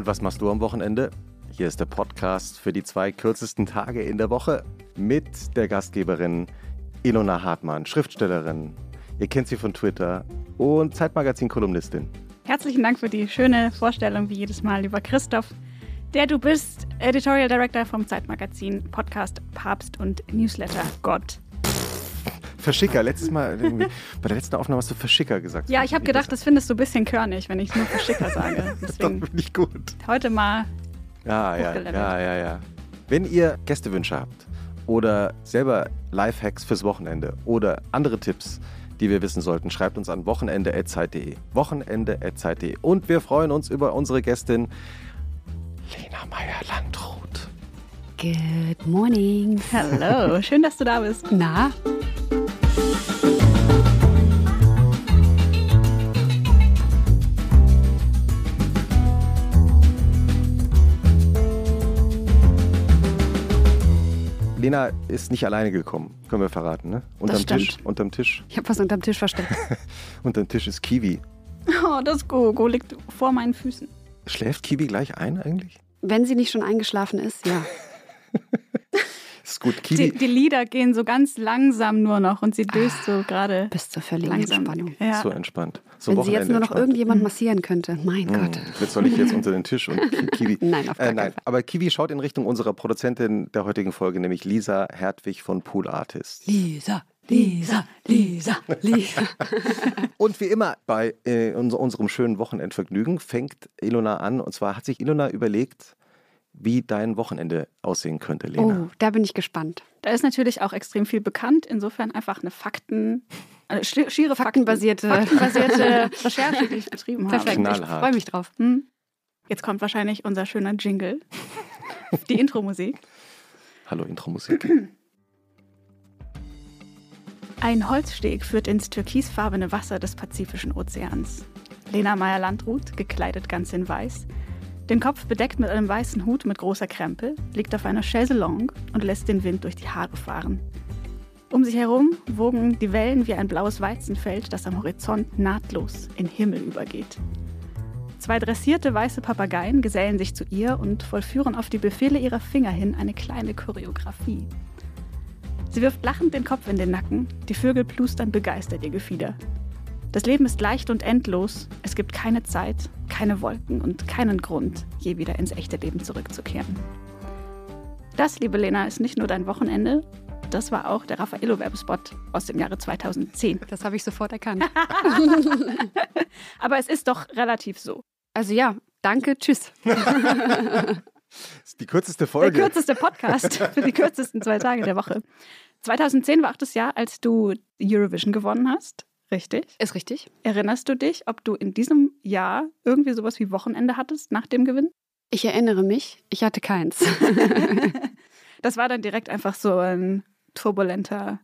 Und was machst du am Wochenende? Hier ist der Podcast für die zwei kürzesten Tage in der Woche mit der Gastgeberin Ilona Hartmann, Schriftstellerin. Ihr kennt sie von Twitter und Zeitmagazin-Kolumnistin. Herzlichen Dank für die schöne Vorstellung, wie jedes Mal, lieber Christoph. Der du bist Editorial Director vom Zeitmagazin, Podcast Papst und Newsletter Gott. Verschicker, letztes Mal, bei der letzten Aufnahme hast du Verschicker gesagt. Ja, ich habe gedacht, das findest du ein bisschen körnig, wenn ich nur Verschicker sage. Deswegen das finde ich gut. Heute mal. Ja, ja, ja, ja, ja. Wenn ihr Gästewünsche habt oder selber Lifehacks fürs Wochenende oder andere Tipps, die wir wissen sollten, schreibt uns an wochenende.zeit.de. Wochenende.zeit.de. Und wir freuen uns über unsere Gästin Lena Meyer-Landrut. Good morning. Hallo, schön, dass du da bist. Na? Lena ist nicht alleine gekommen, können wir verraten, ne? Unterm Tisch, unterm Tisch. Ich habe was unterm Tisch versteckt. unterm Tisch ist Kiwi. Oh, das Gogo liegt vor meinen Füßen. Schläft Kiwi gleich ein eigentlich? Wenn sie nicht schon eingeschlafen ist, ja. ist gut. Kiwi. Die, die, Lieder gehen so ganz langsam nur noch und sie döst so gerade. Bis zur völligen langsam. Entspannung. Ja. So entspannt. So Wenn sie jetzt nur noch irgendjemand massieren könnte. Mein hm. Gott. Jetzt soll ich jetzt unter den Tisch und Kiwi. nein, auf äh, nein. Aber Kiwi schaut in Richtung unserer Produzentin der heutigen Folge, nämlich Lisa Hertwig von Pool Artists. Lisa, Lisa, Lisa, Lisa. und wie immer bei äh, unserem schönen Wochenendvergnügen fängt Ilona an. Und zwar hat sich Ilona überlegt, wie dein Wochenende aussehen könnte, Lena. Oh, da bin ich gespannt. Da ist natürlich auch extrem viel bekannt. Insofern einfach eine Fakten, eine schiere Faktenbasierte, Faktenbasierte Recherche, die ich betrieben habe. Perfekt, ich freue mich drauf. Hm? Jetzt kommt wahrscheinlich unser schöner Jingle. Die Intro-Musik. Hallo, Intro-Musik. Ein Holzsteg führt ins türkisfarbene Wasser des Pazifischen Ozeans. Lena Meyer-Landrut, gekleidet ganz in weiß, den Kopf bedeckt mit einem weißen Hut mit großer Krempe, liegt auf einer Chaiselongue und lässt den Wind durch die Haare fahren. Um sich herum wogen die Wellen wie ein blaues Weizenfeld, das am Horizont nahtlos in Himmel übergeht. Zwei dressierte weiße Papageien gesellen sich zu ihr und vollführen auf die Befehle ihrer Finger hin eine kleine Choreografie. Sie wirft lachend den Kopf in den Nacken, die Vögel plustern begeistert ihr Gefieder. Das Leben ist leicht und endlos. Es gibt keine Zeit, keine Wolken und keinen Grund, je wieder ins echte Leben zurückzukehren. Das, liebe Lena, ist nicht nur dein Wochenende, das war auch der Raffaello-Werbespot aus dem Jahre 2010. Das habe ich sofort erkannt. Aber es ist doch relativ so. Also ja, danke, tschüss. Das ist die kürzeste Folge. Der kürzeste Podcast für die kürzesten zwei Tage der Woche. 2010 war auch das Jahr, als du Eurovision gewonnen hast. Richtig? Ist richtig. Erinnerst du dich, ob du in diesem Jahr irgendwie sowas wie Wochenende hattest nach dem Gewinn? Ich erinnere mich, ich hatte keins. das war dann direkt einfach so ein turbulenter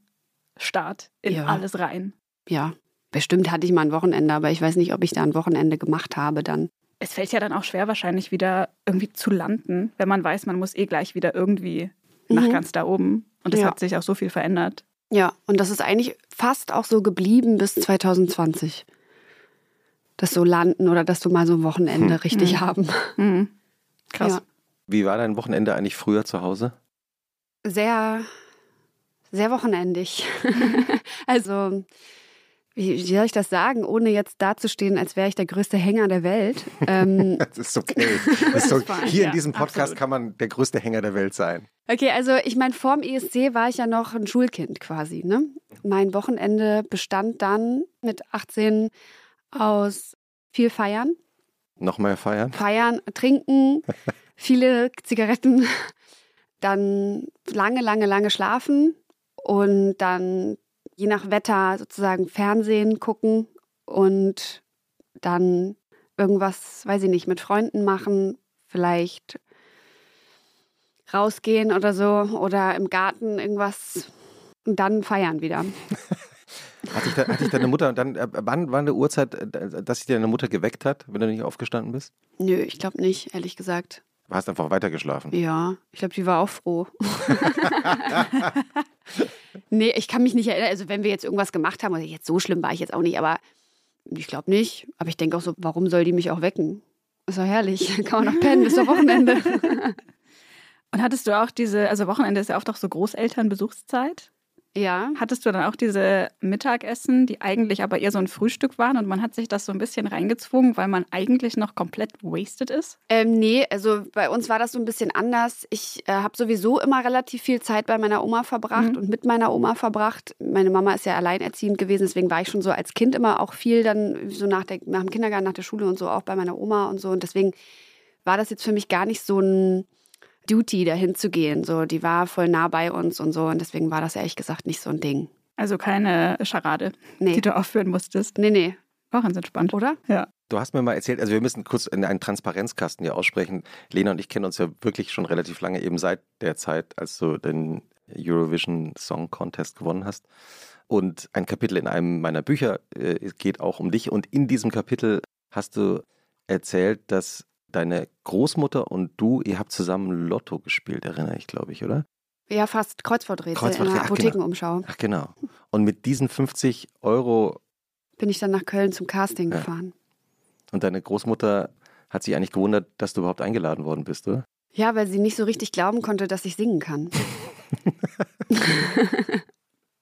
Start in ja. alles rein. Ja, bestimmt hatte ich mal ein Wochenende, aber ich weiß nicht, ob ich da ein Wochenende gemacht habe dann. Es fällt ja dann auch schwer, wahrscheinlich wieder irgendwie zu landen, wenn man weiß, man muss eh gleich wieder irgendwie nach mhm. ganz da oben. Und es ja. hat sich auch so viel verändert. Ja, und das ist eigentlich fast auch so geblieben bis 2020. Das so landen oder dass du mal so ein Wochenende hm. richtig hm. haben. Hm. Krass. Ja. Wie war dein Wochenende eigentlich früher zu Hause? Sehr, sehr wochenendig. also wie, soll ich das sagen, ohne jetzt dazustehen, als wäre ich der größte Hänger der Welt? Ähm, das ist okay. Das ist okay. Hier ja, in diesem Podcast absolut. kann man der größte Hänger der Welt sein. Okay, also ich meine, vorm ESC war ich ja noch ein Schulkind quasi. Ne? Mein Wochenende bestand dann mit 18 aus viel Feiern. Noch mehr feiern? Feiern, trinken, viele Zigaretten, dann lange, lange, lange schlafen und dann je nach Wetter sozusagen Fernsehen gucken und dann irgendwas, weiß ich nicht, mit Freunden machen, vielleicht rausgehen oder so oder im Garten irgendwas und dann feiern wieder. Hat dich, da, hat dich deine Mutter dann, äh, wann war eine Uhrzeit, äh, dass sich deine Mutter geweckt hat, wenn du nicht aufgestanden bist? Nö, ich glaube nicht, ehrlich gesagt. Du hast einfach weitergeschlafen. Ja, ich glaube, die war auch froh. nee, ich kann mich nicht erinnern. Also, wenn wir jetzt irgendwas gemacht haben, also jetzt so schlimm war ich jetzt auch nicht, aber ich glaube nicht. Aber ich denke auch so, warum soll die mich auch wecken? Ist doch herrlich. Kann man noch pennen, bis zum Wochenende. Und hattest du auch diese, also Wochenende ist ja oft auch so Großelternbesuchszeit? Ja. Hattest du dann auch diese Mittagessen, die eigentlich aber eher so ein Frühstück waren und man hat sich das so ein bisschen reingezwungen, weil man eigentlich noch komplett wasted ist? Ähm, nee, also bei uns war das so ein bisschen anders. Ich äh, habe sowieso immer relativ viel Zeit bei meiner Oma verbracht mhm. und mit meiner Oma verbracht. Meine Mama ist ja alleinerziehend gewesen, deswegen war ich schon so als Kind immer auch viel dann so nach, der, nach dem Kindergarten, nach der Schule und so auch bei meiner Oma und so. Und deswegen war das jetzt für mich gar nicht so ein Duty, dahin zu gehen. So, die war voll nah bei uns und so. Und deswegen war das ehrlich gesagt nicht so ein Ding. Also keine Scharade, nee. die du aufführen musstest. Nee, nee. War ganz entspannt. Oder? Ja. Du hast mir mal erzählt, also wir müssen kurz in einen Transparenzkasten hier aussprechen. Lena und ich kennen uns ja wirklich schon relativ lange, eben seit der Zeit, als du den Eurovision Song Contest gewonnen hast. Und ein Kapitel in einem meiner Bücher äh, geht auch um dich. Und in diesem Kapitel hast du erzählt, dass deine Großmutter und du, ihr habt zusammen Lotto gespielt, erinnere ich, glaube ich, oder? Ja, fast Kreuzworträtsel Kreuzworträtsel. in der Apothekenumschau. Ach, genau. Und mit diesen 50 Euro bin ich dann nach Köln zum Casting ja. gefahren. Und deine Großmutter hat sich eigentlich gewundert, dass du überhaupt eingeladen worden bist, oder? Ja, weil sie nicht so richtig glauben konnte, dass ich singen kann.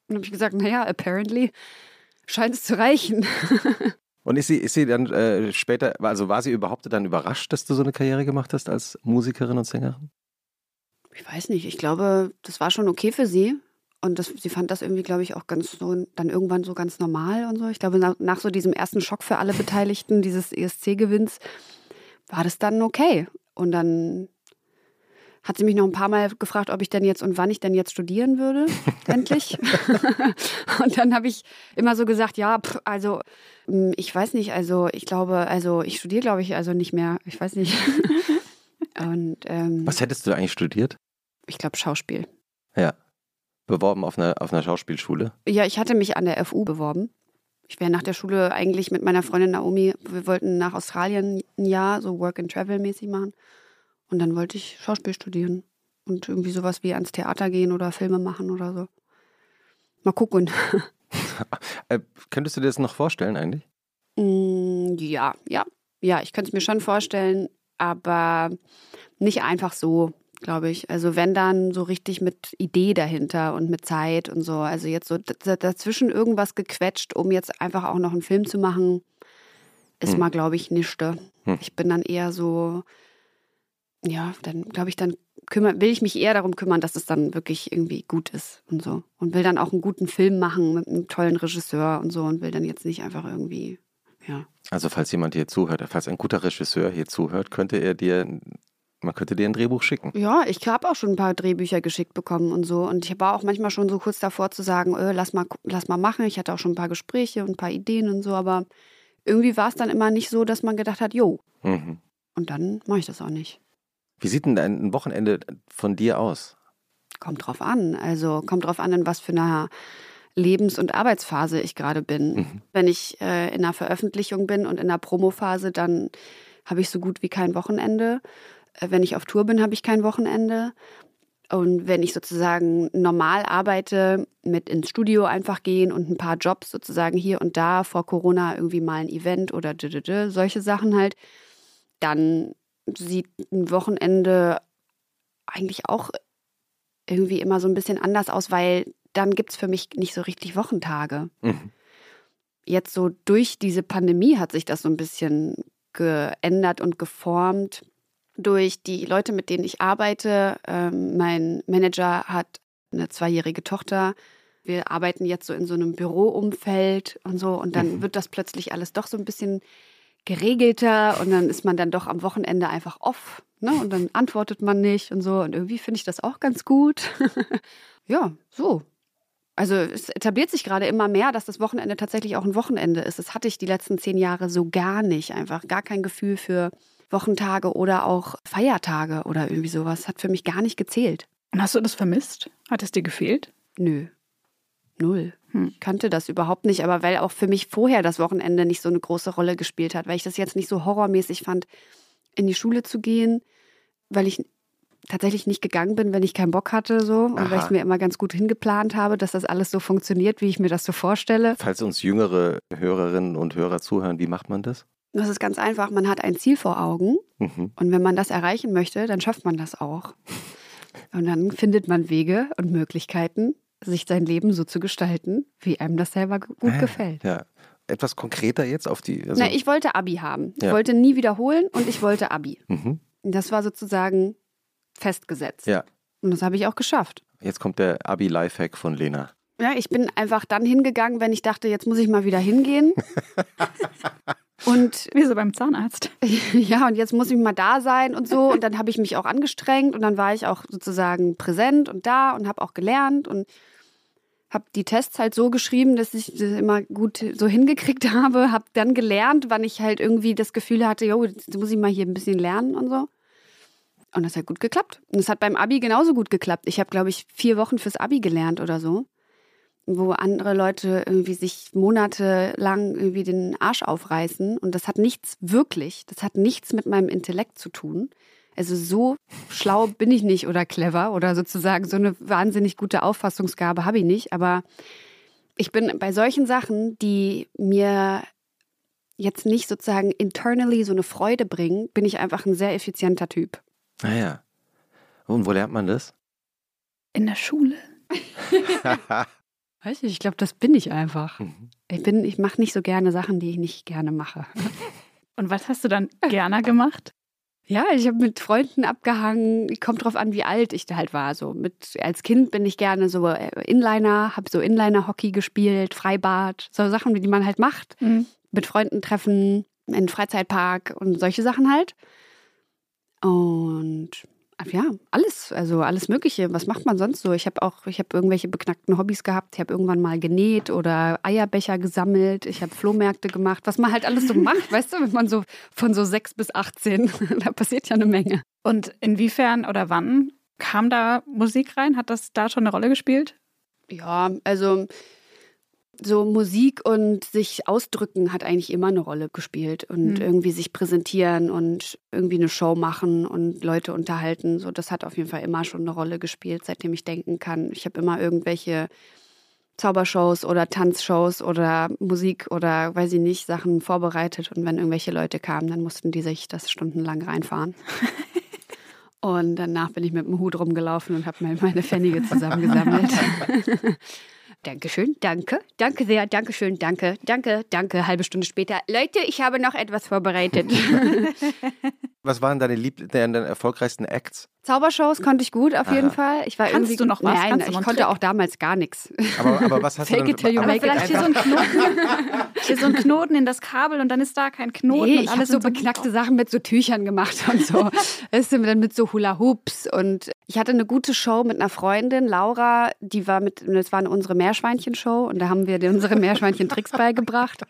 Und habe ich gesagt, naja, apparently scheint es zu reichen. Und ist sie, ist sie dann äh, später, also war sie überhaupt dann überrascht, dass du so eine Karriere gemacht hast als Musikerin und Sängerin? Ich weiß nicht. Ich glaube, das war schon okay für sie. Und das, sie fand das irgendwie, glaube ich, auch ganz so, dann irgendwann so ganz normal und so. Ich glaube, nach, nach so diesem ersten Schock für alle Beteiligten, dieses ESC-Gewinns, war das dann okay. Und dann hat sie mich noch ein paar Mal gefragt, ob ich denn jetzt und wann ich denn jetzt studieren würde, endlich. und dann habe ich immer so gesagt, ja, pff, also hm, ich weiß nicht, also ich glaube, also ich studiere, glaube ich, also nicht mehr. Ich weiß nicht. und, ähm, Was hättest du eigentlich studiert? Ich glaube Schauspiel. Ja. Beworben auf einer, auf einer Schauspielschule? Ja, ich hatte mich an der FU beworben. Ich wäre nach der Schule eigentlich mit meiner Freundin Naomi, wir wollten nach Australien ein Jahr so Work and Travel mäßig machen. Und dann wollte ich Schauspiel studieren und irgendwie sowas wie ans Theater gehen oder Filme machen oder so. Mal gucken. äh, könntest du dir das noch vorstellen eigentlich? Mm, ja, ja. Ja, ich könnte es mir schon vorstellen, aber nicht einfach so, glaube ich. Also wenn dann so richtig mit Idee dahinter und mit Zeit und so. Also jetzt so dazwischen irgendwas gequetscht, um jetzt einfach auch noch einen Film zu machen, ist hm. mal, glaube ich, nischte. Hm. Ich bin dann eher so, ja, dann glaube ich, dann kümmere, will ich mich eher darum kümmern, dass es dann wirklich irgendwie gut ist und so. Und will dann auch einen guten Film machen mit einem tollen Regisseur und so und will dann jetzt nicht einfach irgendwie, ja. Also falls jemand hier zuhört, falls ein guter Regisseur hier zuhört, könnte er dir, man könnte dir ein Drehbuch schicken. Ja, ich habe auch schon ein paar Drehbücher geschickt bekommen und so. Und ich war auch manchmal schon so kurz davor zu sagen, öh, lass mal, lass mal machen. Ich hatte auch schon ein paar Gespräche und ein paar Ideen und so, aber irgendwie war es dann immer nicht so, dass man gedacht hat, jo. Mhm. Und dann mache ich das auch nicht. Wie sieht denn ein Wochenende von dir aus? Kommt drauf an. Also kommt drauf an, in was für einer Lebens- und Arbeitsphase ich gerade bin. Mhm. Wenn ich äh, in einer Veröffentlichung bin und in einer Promophase, dann habe ich so gut wie kein Wochenende. Äh, wenn ich auf Tour bin, habe ich kein Wochenende. Und wenn ich sozusagen normal arbeite, mit ins Studio einfach gehen und ein paar Jobs sozusagen hier und da vor Corona irgendwie mal ein Event oder solche Sachen halt, dann sieht ein Wochenende eigentlich auch irgendwie immer so ein bisschen anders aus, weil dann gibt es für mich nicht so richtig Wochentage. Mhm. Jetzt so durch diese Pandemie hat sich das so ein bisschen geändert und geformt durch die Leute, mit denen ich arbeite. Ähm, mein Manager hat eine zweijährige Tochter. Wir arbeiten jetzt so in so einem Büroumfeld und so und dann mhm. wird das plötzlich alles doch so ein bisschen geregelter und dann ist man dann doch am Wochenende einfach off. Ne? Und dann antwortet man nicht und so. Und irgendwie finde ich das auch ganz gut. ja, so. Also es etabliert sich gerade immer mehr, dass das Wochenende tatsächlich auch ein Wochenende ist. Das hatte ich die letzten zehn Jahre so gar nicht. Einfach gar kein Gefühl für Wochentage oder auch Feiertage oder irgendwie sowas. Hat für mich gar nicht gezählt. Und hast du das vermisst? Hat es dir gefehlt? Nö. Null. Hm. Kannte das überhaupt nicht, aber weil auch für mich vorher das Wochenende nicht so eine große Rolle gespielt hat, weil ich das jetzt nicht so horrormäßig fand, in die Schule zu gehen, weil ich tatsächlich nicht gegangen bin, wenn ich keinen Bock hatte so und Aha. weil ich mir immer ganz gut hingeplant habe, dass das alles so funktioniert, wie ich mir das so vorstelle. Falls uns jüngere Hörerinnen und Hörer zuhören, wie macht man das? Das ist ganz einfach. Man hat ein Ziel vor Augen Mhm. und wenn man das erreichen möchte, dann schafft man das auch. Und dann findet man Wege und Möglichkeiten, sich sein Leben so zu gestalten, wie einem das selber gut Ah, gefällt. Ja. Etwas konkreter jetzt auf die. Also, Na, ich wollte Abi haben. Ich Ja. wollte nie wiederholen und ich wollte Abi. mhm. Das war sozusagen festgesetzt. Ja. Und das habe ich auch geschafft. Jetzt kommt der Abi-Lifehack von Lena. Ja, ich bin einfach dann hingegangen, wenn ich dachte, jetzt muss ich mal wieder hingehen. und Wie so beim Zahnarzt. ja, und jetzt muss ich mal da sein und so. Und dann habe ich mich auch angestrengt und dann war ich auch sozusagen präsent und da und habe auch gelernt und habe die Tests halt so geschrieben, dass ich das immer gut so hingekriegt habe. Habe dann gelernt, wann ich halt irgendwie das Gefühl hatte, jo, jetzt muss ich mal hier ein bisschen lernen und so. Und das hat gut geklappt. Und es hat beim Abi genauso gut geklappt. Ich habe, glaube ich, vier Wochen fürs Abi gelernt oder so. Wo andere Leute irgendwie sich monatelang irgendwie den Arsch aufreißen. Und das hat nichts wirklich, das hat nichts mit meinem Intellekt zu tun. Also so schlau bin ich nicht oder clever oder sozusagen so eine wahnsinnig gute Auffassungsgabe habe ich nicht. Aber ich bin bei solchen Sachen, die mir jetzt nicht sozusagen internally so eine Freude bringen, bin ich einfach ein sehr effizienter Typ. Naja. Und wo lernt man das? In der Schule. Weiß ich, ich glaube, das bin ich einfach. Mhm. Ich bin, ich mache nicht so gerne Sachen, die ich nicht gerne mache. Und was hast du dann gerne gemacht? Ja, ich habe mit Freunden abgehangen. Kommt drauf an, wie alt ich da halt war. So mit als Kind bin ich gerne so äh, Inliner, habe so Inliner-Hockey gespielt, Freibad, so Sachen, die man halt macht. Mhm. Mit Freunden treffen, in Freizeitpark und solche Sachen halt. Und ja, alles, also alles Mögliche. Was macht man sonst so? Ich habe auch, ich habe irgendwelche beknackten Hobbys gehabt. Ich habe irgendwann mal genäht oder Eierbecher gesammelt. Ich habe Flohmärkte gemacht, was man halt alles so macht, weißt du, wenn man so von so sechs bis 18, da passiert ja eine Menge. Und inwiefern oder wann kam da Musik rein? Hat das da schon eine Rolle gespielt? Ja, also so Musik und sich ausdrücken hat eigentlich immer eine Rolle gespielt und Hm. irgendwie sich präsentieren und irgendwie eine Show machen und Leute unterhalten. So, das hat auf jeden Fall immer schon eine Rolle gespielt, seitdem ich denken kann. Ich habe immer irgendwelche Zaubershows oder Tanzshows oder Musik oder weiß ich nicht, Sachen vorbereitet und wenn irgendwelche Leute kamen, dann mussten die sich das stundenlang reinfahren. Und danach bin ich mit dem Hut rumgelaufen und habe mir meine Pfennige zusammengesammelt. Dankeschön, danke, danke sehr, Dankeschön, danke, danke, danke. Halbe Stunde später. Leute, ich habe noch etwas vorbereitet. Was waren deine, Lieb deine, erfolgreichsten Acts? Zaubershows konnte ich gut, auf jeden Aha. Fall. Ich war Kannst irgendwie, du noch was? Nein, ich konnte Trick? auch damals gar nichts. Aber, aber was hast Fake du it till you aber, it. vielleicht hier so ein Knoten, hier so ein Knoten in das Kabel und dann ist da kein Knoten Nee, und ich habe alles so beknackte Sachen mit so Tüchern gemacht und so. Weißt du, dann mit so Hula Hoops. Und ich hatte eine gute Show mit einer Freundin, Laura, die war mit, das war unsere Meerschweinchen-Show und da haben wir unsere Meerschweinchen-Tricks beigebracht.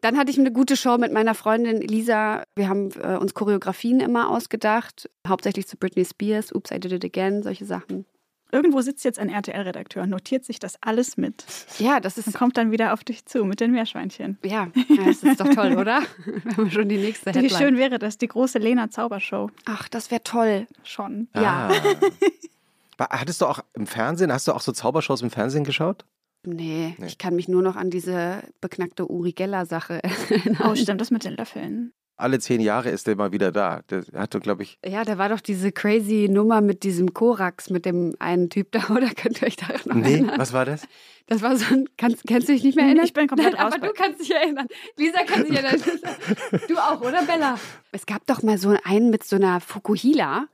Dann hatte ich eine gute Show mit meiner Freundin Lisa. Wir haben äh, uns Choreografien immer ausgedacht, hauptsächlich zu Britney Spears, Oops, I Did It Again, solche Sachen. Irgendwo sitzt jetzt ein RTL-Redakteur, notiert sich das alles mit Ja, das und ist, kommt dann wieder auf dich zu mit den Meerschweinchen. ja, das ist doch toll, oder? Wir haben schon die nächste Wie Headline. schön wäre das, die große Lena Zaubershow. Ach, das wäre toll. Schon. Ja. Ah. Hattest du auch im Fernsehen, hast du auch so Zaubershows im Fernsehen geschaut? Nee, Nee. ich kann mich nur noch an diese beknackte Uri Geller-Sache erinnern. Oh, stimmt, das mit den Löffeln. Alle zehn Jahre ist der mal wieder da. Der hatte, glaube ich, Ja, da war doch diese crazy Nummer mit diesem Korax, mit dem einen Typ da, oder könnt ihr euch da noch nee, erinnern? was war das? Das war so ein, kannst, kannst du dich nicht mehr erinnern? Ich bin komplett Nein, raus Aber bei- du kannst dich erinnern. Lisa kann sich erinnern. Du auch, oder Bella? Es gab doch mal so einen mit so einer Fukuhila.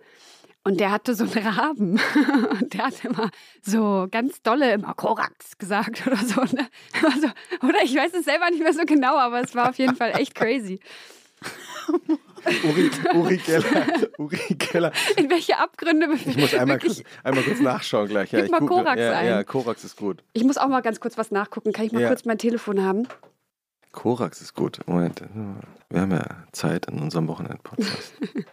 Und der hatte so einen Raben. Und der hat immer so ganz dolle immer Korax gesagt oder so. Ne? Also, oder ich weiß es selber nicht mehr so genau, aber es war auf jeden Fall echt crazy. Uri, Uri Geller. Uri Geller. In welche Abgründe Ich muss einmal, kurz, einmal kurz nachschauen gleich. Gib ich mal Korax ja, ein. Ja, Korax ist gut. Ich muss auch mal ganz kurz was nachgucken. Kann ich mal Ja. kurz mein Telefon haben? Korax ist gut. Moment. Wir haben ja Zeit in unserem Wochenend-Podcast.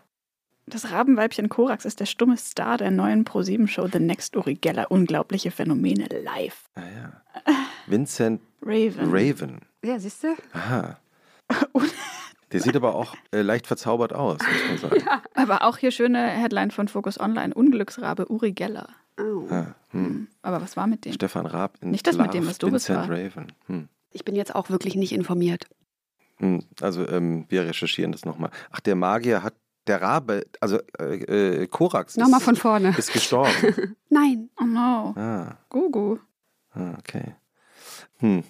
Das Rabenweibchen Korax ist der stumme Star der neuen Pro-7-Show The Next Uri Geller. Unglaubliche Phänomene live. Ah, ja. Vincent Raven. Raven. Ja, siehst du? Aha. Der sieht aber auch äh, leicht verzaubert aus, muss man sagen. Aber auch hier schöne Headline von Focus Online. Unglücksrabe Uri Geller. Oh. Ah, hm. Aber was war mit dem? Stefan Raab in Nicht das mit dem, was du Vincent bist. Raven. Hm. Ich bin jetzt auch wirklich nicht informiert. Hm, also ähm, wir recherchieren das nochmal. Ach, der Magier hat der Rabe, also äh, äh, Korax Nochmal von vorne. ist gestorben. Nein. Oh no. ah, Gugu. ah, okay. Hm.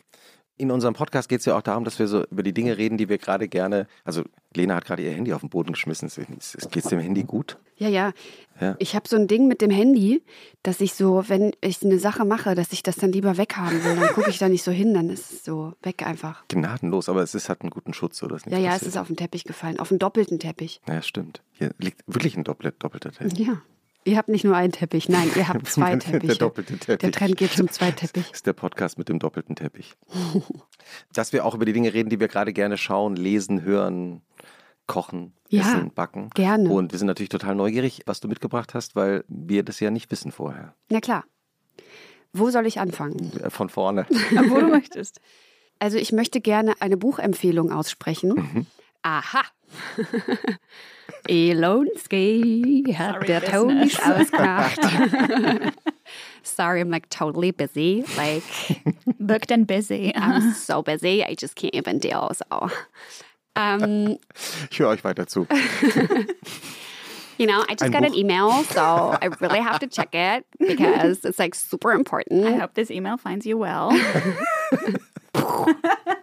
In unserem Podcast geht es ja auch darum, dass wir so über die Dinge reden, die wir gerade gerne. Also Lena hat gerade ihr Handy auf den Boden geschmissen. Geht es dem Handy gut? Ja, ja. Ja. Ich habe so ein Ding mit dem Handy, dass ich so, wenn ich eine Sache mache, dass ich das dann lieber weghaben will. Dann gucke ich da nicht so hin, dann ist es so weg einfach. Gnadenlos, aber es ist, hat einen guten Schutz, dass Ja, ja, es ist auf den Teppich gefallen, auf den doppelten Teppich. Ja, stimmt. Hier liegt wirklich ein doppelt, doppelter Teppich. Ja. Ihr habt nicht nur einen Teppich, nein, ihr habt zwei Der Teppiche. doppelte Teppich. Der Trend geht zum Zweiteppich. Das ist der Podcast mit dem doppelten Teppich. Dass wir auch über die Dinge reden, die wir gerade gerne schauen, lesen, hören, kochen, Ja, essen, backen. gerne. Und wir sind natürlich total neugierig, was du mitgebracht hast, weil wir das ja nicht wissen vorher. Na klar. Wo soll ich anfangen? Äh, Von vorne. Wo du möchtest. Also ich möchte gerne eine Buchempfehlung aussprechen. Mhm. Aha. Elonsky hat Sorry, der business. Ton nicht ausgemacht. Sorry, I'm like totally busy. Like Booked and busy. I'm so busy, I just can't even deal. So, um, Ich höre euch weiter zu. you know, I just Ein got an email, so I really have to check it because it's like super important. I hope this email finds you well.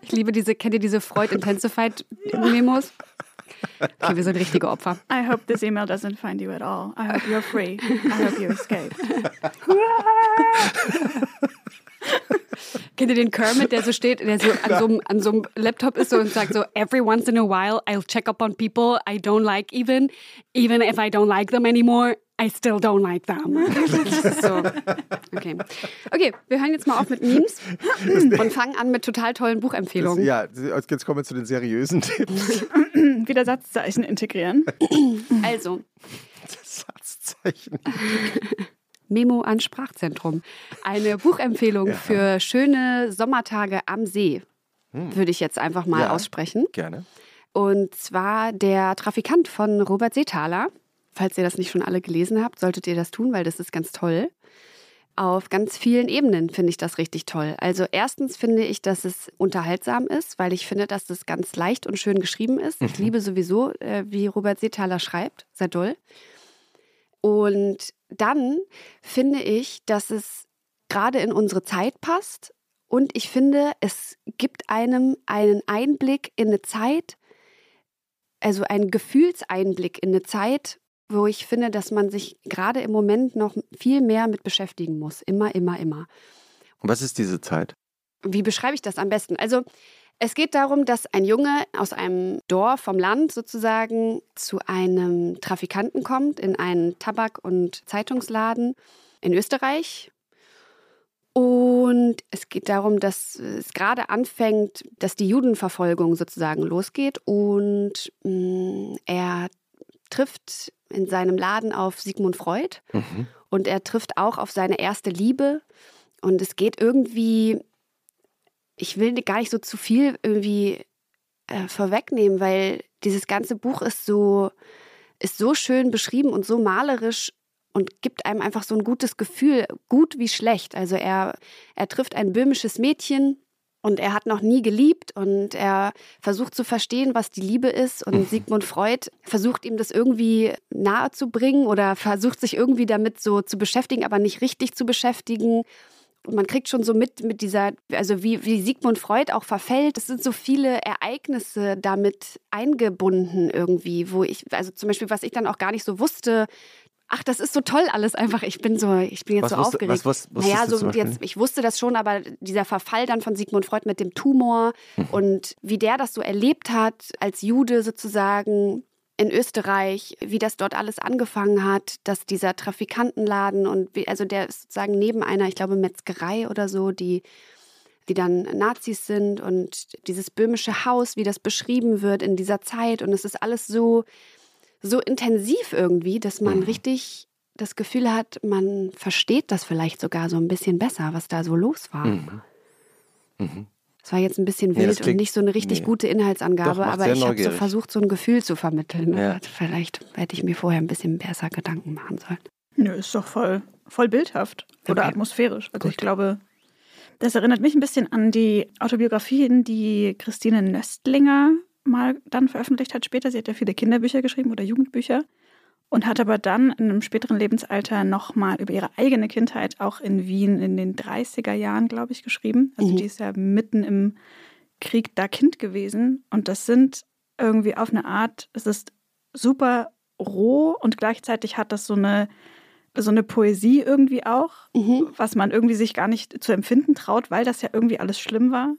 Ich liebe diese, kennt ihr diese Freud Intensified Memos? Okay, wir sind richtige Opfer. I hope this email doesn't find you at all. I hope you're free. I hope you escape. Kennt ihr den Kermit, der so steht, der so an so, einem, an so einem Laptop ist so und sagt so, every once in a while I'll check up on people I don't like even, even if I don't like them anymore, I still don't like them. Das ist so. Okay. okay, wir hören jetzt mal auf mit Memes und fangen an mit total tollen Buchempfehlungen. Ja, jetzt kommen wir zu den seriösen Tipps. Wieder Satzzeichen integrieren. Also, Satzzeichen. Memo an Sprachzentrum. Eine Buchempfehlung für schöne Sommertage am See, würde ich jetzt einfach mal Ja. aussprechen. Gerne. Und zwar der Trafikant von Robert Seethaler. Falls ihr das nicht schon alle gelesen habt, solltet ihr das tun, weil das ist ganz toll. Auf ganz vielen Ebenen finde ich das richtig toll. Also erstens finde ich, dass es unterhaltsam ist, weil ich finde, dass das ganz leicht und schön geschrieben ist. Ich liebe sowieso, äh, wie Robert Seethaler schreibt. Sehr doll. Und dann finde ich, dass es gerade in unsere Zeit passt. Und ich finde, es gibt einem einen Einblick in eine Zeit, also einen Gefühlseinblick in eine Zeit, wo ich finde, dass man sich gerade im Moment noch viel mehr mit beschäftigen muss. Immer, immer, immer. Und was ist diese Zeit? Wie beschreibe ich das am besten? Also es geht darum, dass ein Junge aus einem Dorf vom Land sozusagen zu einem Trafikanten kommt in einen Tabak- und Zeitungsladen in Österreich. Und es geht darum, dass es gerade anfängt, dass die Judenverfolgung sozusagen losgeht. Und mh, er trifft in seinem Laden auf Sigmund Freud. Mhm. Und er trifft auch auf seine erste Liebe. Und es geht irgendwie, ich will gar nicht so zu viel irgendwie äh, vorwegnehmen, weil dieses ganze Buch ist so, ist so schön beschrieben und so malerisch und gibt einem einfach so ein gutes Gefühl, gut wie schlecht. Also er, er trifft ein böhmisches Mädchen und er hat noch nie geliebt und er versucht zu verstehen, was die Liebe ist. Und Sigmund Freud versucht ihm das irgendwie nahe zu bringen oder versucht sich irgendwie damit so zu beschäftigen, aber nicht richtig zu beschäftigen. Und man kriegt schon so mit, mit dieser, also wie, wie Sigmund Freud auch verfällt. Es sind so viele Ereignisse damit eingebunden irgendwie, wo ich, also zum Beispiel, was ich dann auch gar nicht so wusste, Ach, das ist so toll alles einfach. Ich bin so, ich bin jetzt Was so wusste- aufgeregt. was wusstest naja, so jetzt, ich wusste das schon, aber dieser Verfall dann von Sigmund Freud mit dem Tumor Mhm. und wie der das so erlebt hat als Jude sozusagen in Österreich, wie das dort alles angefangen hat, dass dieser Trafikantenladen und wie, also der ist sozusagen neben einer, ich glaube, Metzgerei oder so, die die dann Nazis sind und dieses böhmische Haus, wie das beschrieben wird in dieser Zeit und es ist alles so so intensiv irgendwie, dass man Mhm. richtig das Gefühl hat, man versteht das vielleicht sogar so ein bisschen besser, was da so los war. Mhm. Mhm. Es war jetzt ein bisschen Nee, wild und klingt- nicht so eine richtig nee. gute Inhaltsangabe, Doch, aber ich habe so versucht, so ein Gefühl zu vermitteln. Ja. Vielleicht hätte ich mir vorher ein bisschen besser Gedanken machen sollen. Nö, ist doch voll, voll bildhaft oder Okay. atmosphärisch. Also ich Gut. glaube, Das erinnert mich ein bisschen an die Autobiografien, die Christine Nöstlinger mal dann veröffentlicht hat später. Sie hat ja viele Kinderbücher geschrieben oder Jugendbücher und hat aber dann in einem späteren Lebensalter nochmal über ihre eigene Kindheit auch in Wien in den 30er Jahren, glaube ich, geschrieben. Also mhm. die ist ja mitten im Krieg da Kind gewesen und das sind irgendwie auf eine Art, es ist super roh und gleichzeitig hat das so eine so eine Poesie irgendwie auch, mhm. was man irgendwie sich gar nicht zu empfinden traut, weil das ja irgendwie alles schlimm war.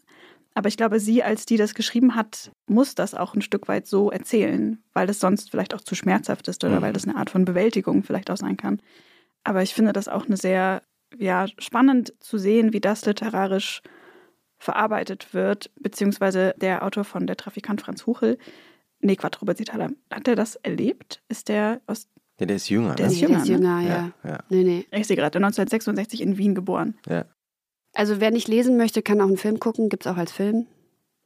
Aber ich glaube, sie, als die das geschrieben hat, muss das auch ein Stück weit so erzählen, weil das sonst vielleicht auch zu schmerzhaft ist oder mhm. weil das eine Art von Bewältigung vielleicht auch sein kann. Aber ich finde das auch eine sehr, ja, spannend zu sehen, wie das literarisch verarbeitet wird, beziehungsweise der Autor von Der Trafikant Franz Huchel, nee, Quattro Robert Zitala, hat er das erlebt? Ist der aus ja, der ist jünger. Der ne? ist jünger, der ist jünger ne? ja. ja. Nee, nee. Ich sehe gerade, 1966 in Wien geboren. Ja. Also wer nicht lesen möchte, kann auch einen Film gucken, gibt es auch als Film.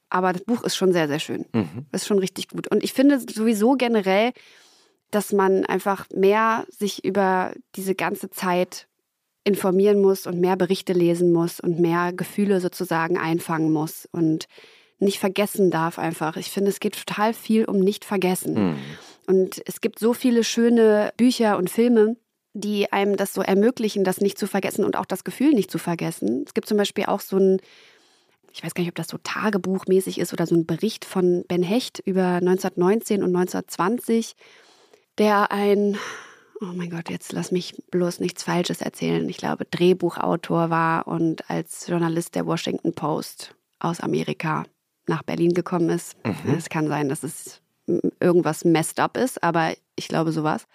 Aber das Buch ist schon sehr, sehr schön. Mhm. Ist schon richtig gut. Und ich finde sowieso generell, dass man einfach mehr sich über diese ganze Zeit informieren muss und mehr Berichte lesen muss und mehr Gefühle sozusagen einfangen muss und nicht vergessen darf einfach. Ich finde, es geht total viel um nicht vergessen. Mhm. Und es gibt so viele schöne Bücher und Filme, die einem das so ermöglichen, das nicht zu vergessen und auch das Gefühl nicht zu vergessen. Es gibt zum Beispiel auch so ein, ich weiß gar nicht, ob das so tagebuchmäßig ist oder so ein Bericht von Ben Hecht über 1919 und 1920, der ein, oh mein Gott, jetzt lass mich bloß nichts Falsches erzählen, ich glaube, Drehbuchautor war und als Journalist der Washington Post aus Amerika nach Berlin gekommen ist. Mhm. Es kann sein, dass es irgendwas messed up ist, aber ich glaube sowas.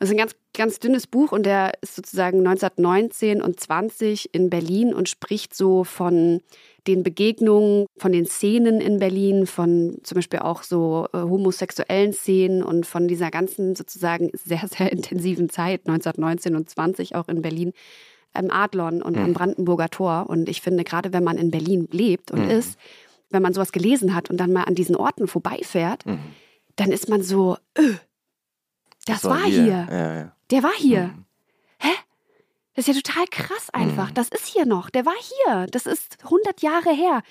Das ist ein ganz, ganz dünnes Buch und der ist sozusagen 1919 und 20 in Berlin und spricht so von den Begegnungen, von den Szenen in Berlin, von zum Beispiel auch so äh, homosexuellen Szenen und von dieser ganzen sozusagen sehr, sehr intensiven Zeit 1919 und 20 auch in Berlin am Adlon und mhm. am Brandenburger Tor. Und ich finde, gerade wenn man in Berlin lebt und mhm. ist, wenn man sowas gelesen hat und dann mal an diesen Orten vorbeifährt, mhm. dann ist man so, öh, das, das war hier. hier. Ja, ja. Der war hier. Mhm. Hä? Das ist ja total krass einfach. Mhm. Das ist hier noch. Der war hier. Das ist 100 Jahre her.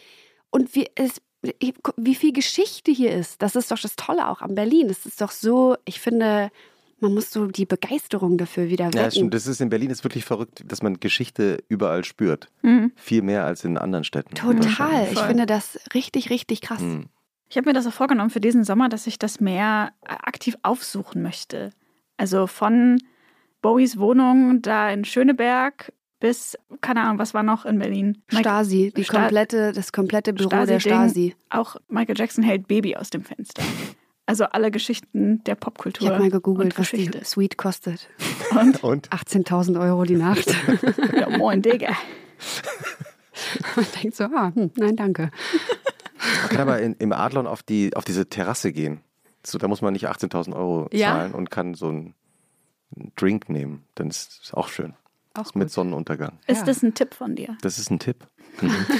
Und wie, es, wie viel Geschichte hier ist. Das ist doch das Tolle auch an Berlin. Das ist doch so, ich finde, man muss so die Begeisterung dafür wieder wecken. Ja, stimmt. Das ist in Berlin ist wirklich verrückt, dass man Geschichte überall spürt. Mhm. Viel mehr als in anderen Städten. Total. Ich finde das richtig, richtig krass. Mhm. Ich habe mir das auch vorgenommen für diesen Sommer, dass ich das mehr aktiv aufsuchen möchte. Also von Bowies Wohnung da in Schöneberg bis, keine Ahnung, was war noch in Berlin? Stasi, die Sta komplette, das komplette Büro Stasi der Stasi. Auch Michael Jackson hält Baby aus dem Fenster. Also alle Geschichten der Popkultur. Ich habe mal gegoogelt, was die Suite kostet. Und? und? 18.000 Euro die Nacht. ja, moin, Digga. Man denkt so, ah, hm, nein, danke. Man kann aber in, im Adlon auf, die, auf diese Terrasse gehen. So, da muss man nicht 18.000 Euro zahlen ja? und kann so einen Drink nehmen. Dann ist es auch schön. Auch mit Sonnenuntergang. Ist ja. das ein Tipp von dir? Das ist ein Tipp.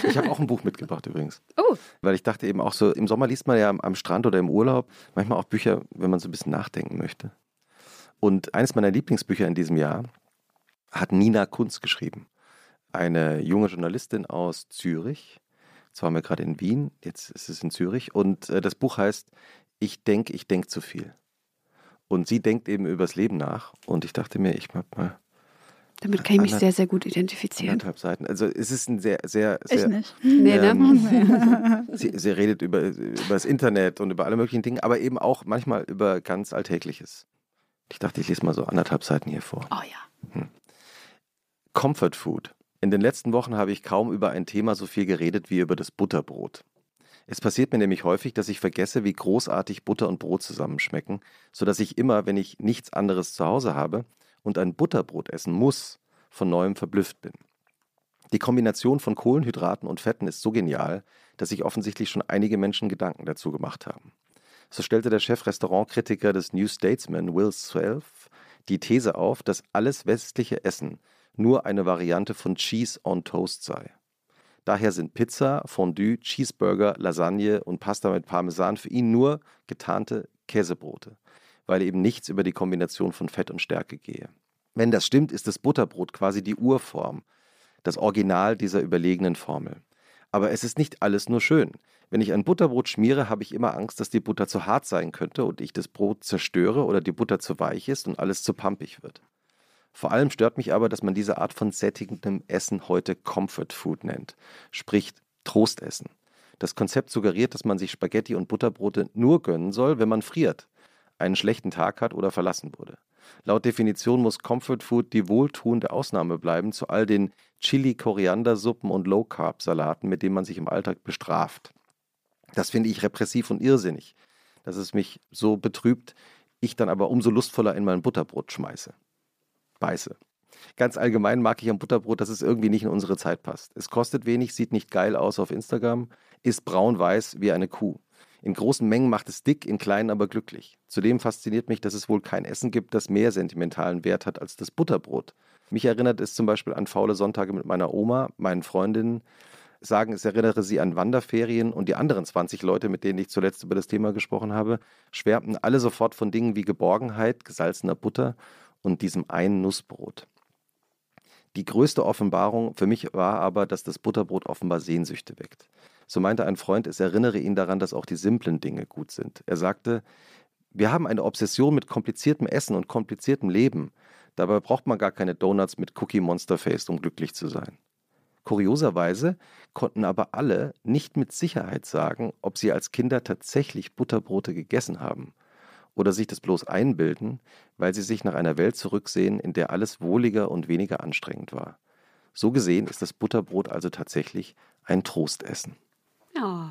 Ich habe auch ein Buch mitgebracht übrigens. Oh. Weil ich dachte eben auch so, im Sommer liest man ja am Strand oder im Urlaub manchmal auch Bücher, wenn man so ein bisschen nachdenken möchte. Und eines meiner Lieblingsbücher in diesem Jahr hat Nina Kunz geschrieben. Eine junge Journalistin aus Zürich. Zwar waren wir gerade in Wien, jetzt ist es in Zürich. Und äh, das Buch heißt Ich denke, ich denke zu viel. Und sie denkt eben übers Leben nach. Und ich dachte mir, ich mag mal damit kann ich mich sehr, sehr gut identifizieren. Anderthalb Seiten. Also es ist ein sehr, sehr, sehr. Ich nicht. Nee, ne? ähm, sie, sie, redet über, über das Internet und über alle möglichen Dinge, aber eben auch manchmal über ganz Alltägliches. Ich dachte, ich lese mal so anderthalb Seiten hier vor. Oh ja. Hm. Comfort Food. In den letzten Wochen habe ich kaum über ein Thema so viel geredet wie über das Butterbrot. Es passiert mir nämlich häufig, dass ich vergesse, wie großartig Butter und Brot zusammenschmecken, sodass ich immer, wenn ich nichts anderes zu Hause habe, und ein Butterbrot essen muss, von neuem verblüfft bin. Die Kombination von Kohlenhydraten und Fetten ist so genial, dass sich offensichtlich schon einige Menschen Gedanken dazu gemacht haben. So stellte der Chef-Restaurantkritiker des New Statesman Will Self die These auf, dass alles westliche Essen nur eine Variante von Cheese on Toast sei. Daher sind Pizza, Fondue, Cheeseburger, Lasagne und Pasta mit Parmesan für ihn nur getarnte Käsebrote weil eben nichts über die Kombination von Fett und Stärke gehe. Wenn das stimmt, ist das Butterbrot quasi die Urform. das Original dieser überlegenen Formel. Aber es ist nicht alles nur schön. Wenn ich ein Butterbrot schmiere, habe ich immer Angst, dass die Butter zu hart sein könnte und ich das Brot zerstöre oder die Butter zu weich ist und alles zu pampig wird. Vor allem stört mich aber, dass man diese Art von sättigendem Essen heute Comfort Food nennt, sprich Trostessen. Das Konzept suggeriert, dass man sich Spaghetti und Butterbrote nur gönnen soll, wenn man friert, einen schlechten Tag hat oder verlassen wurde. Laut Definition muss Comfort Food die wohltuende Ausnahme bleiben zu all den Chili-Koriandersuppen und Low-Carb-Salaten, mit denen man sich im Alltag bestraft. Das finde ich repressiv und irrsinnig, dass es mich so betrübt, ich dann aber umso lustvoller in mein Butterbrot schmeiße. Beiße. Ganz allgemein mag ich am Butterbrot, dass es irgendwie nicht in unsere Zeit passt. Es kostet wenig, sieht nicht geil aus auf Instagram, ist braun-weiß wie eine Kuh. In großen Mengen macht es dick, in kleinen aber glücklich. Zudem fasziniert mich, dass es wohl kein Essen gibt, das mehr sentimentalen Wert hat als das Butterbrot. Mich erinnert es zum Beispiel an faule Sonntage mit meiner Oma, meinen Freundinnen, sagen, es erinnere sie an Wanderferien und die anderen 20 Leute, mit denen ich zuletzt über das Thema gesprochen habe, schwärmten alle sofort von Dingen wie Geborgenheit, gesalzener Butter und diesem einen Nussbrot. Die größte Offenbarung für mich war aber, dass das Butterbrot offenbar Sehnsüchte weckt. So meinte ein Freund, es erinnere ihn daran, dass auch die simplen Dinge gut sind. Er sagte, wir haben eine Obsession mit kompliziertem Essen und kompliziertem Leben. Dabei braucht man gar keine Donuts mit Cookie Monster Face, um glücklich zu sein. Kurioserweise konnten aber alle nicht mit Sicherheit sagen, ob sie als Kinder tatsächlich Butterbrote gegessen haben oder sich das bloß einbilden, weil sie sich nach einer Welt zurücksehen, in der alles wohliger und weniger anstrengend war. So gesehen ist das Butterbrot also tatsächlich ein Trostessen. Oh.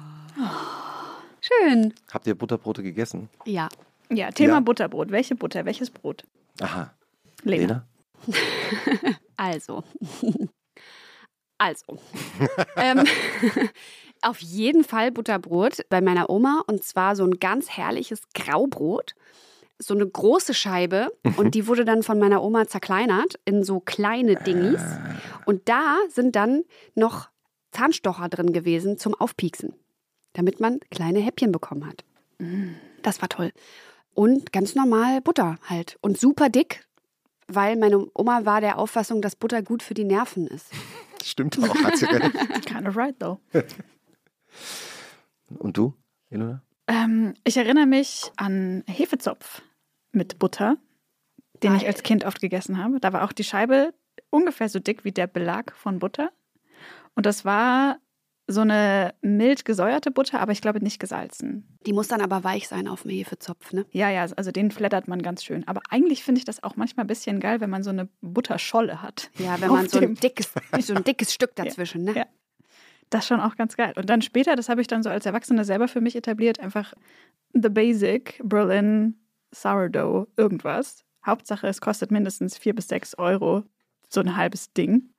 Schön. Habt ihr Butterbrote gegessen? Ja. Ja, Thema Ja. Butterbrot. Welche Butter? Welches Brot? Aha. Lena. Lena? Also. Also. ähm, auf jeden Fall Butterbrot bei meiner Oma und zwar so ein ganz herrliches Graubrot. So eine große Scheibe und die wurde dann von meiner Oma zerkleinert in so kleine Dingis. Und da sind dann noch Zahnstocher drin gewesen zum Aufpieksen, damit man kleine Häppchen bekommen hat. Das war toll. Und ganz normal Butter halt. Und super dick, weil meine Oma war der Auffassung, dass Butter gut für die Nerven ist. Stimmt auch, hat sie recht. Kind of right, though. Und du, Ilona? Ähm, ich erinnere mich an Hefezopf mit Butter, den ich Geil. als Kind oft gegessen habe. Da war auch die Scheibe ungefähr so dick wie der Belag von Butter. Und das war so eine mild gesäuerte Butter, aber ich glaube nicht gesalzen. Die muss dann aber weich sein auf dem Hefezopf, ne? Ja, ja, also den flattert man ganz schön. Aber eigentlich finde ich das auch manchmal ein bisschen geil, wenn man so eine Butterscholle hat. Ja, wenn man so ein dickes, so ein dickes Stück dazwischen, ne? Ja. Das ist schon auch ganz geil. Und dann später, das habe ich dann so als Erwachsene selber für mich etabliert, einfach the basic Berlin Sourdough irgendwas. Hauptsache, es kostet mindestens vier bis sechs Euro, so ein halbes Ding.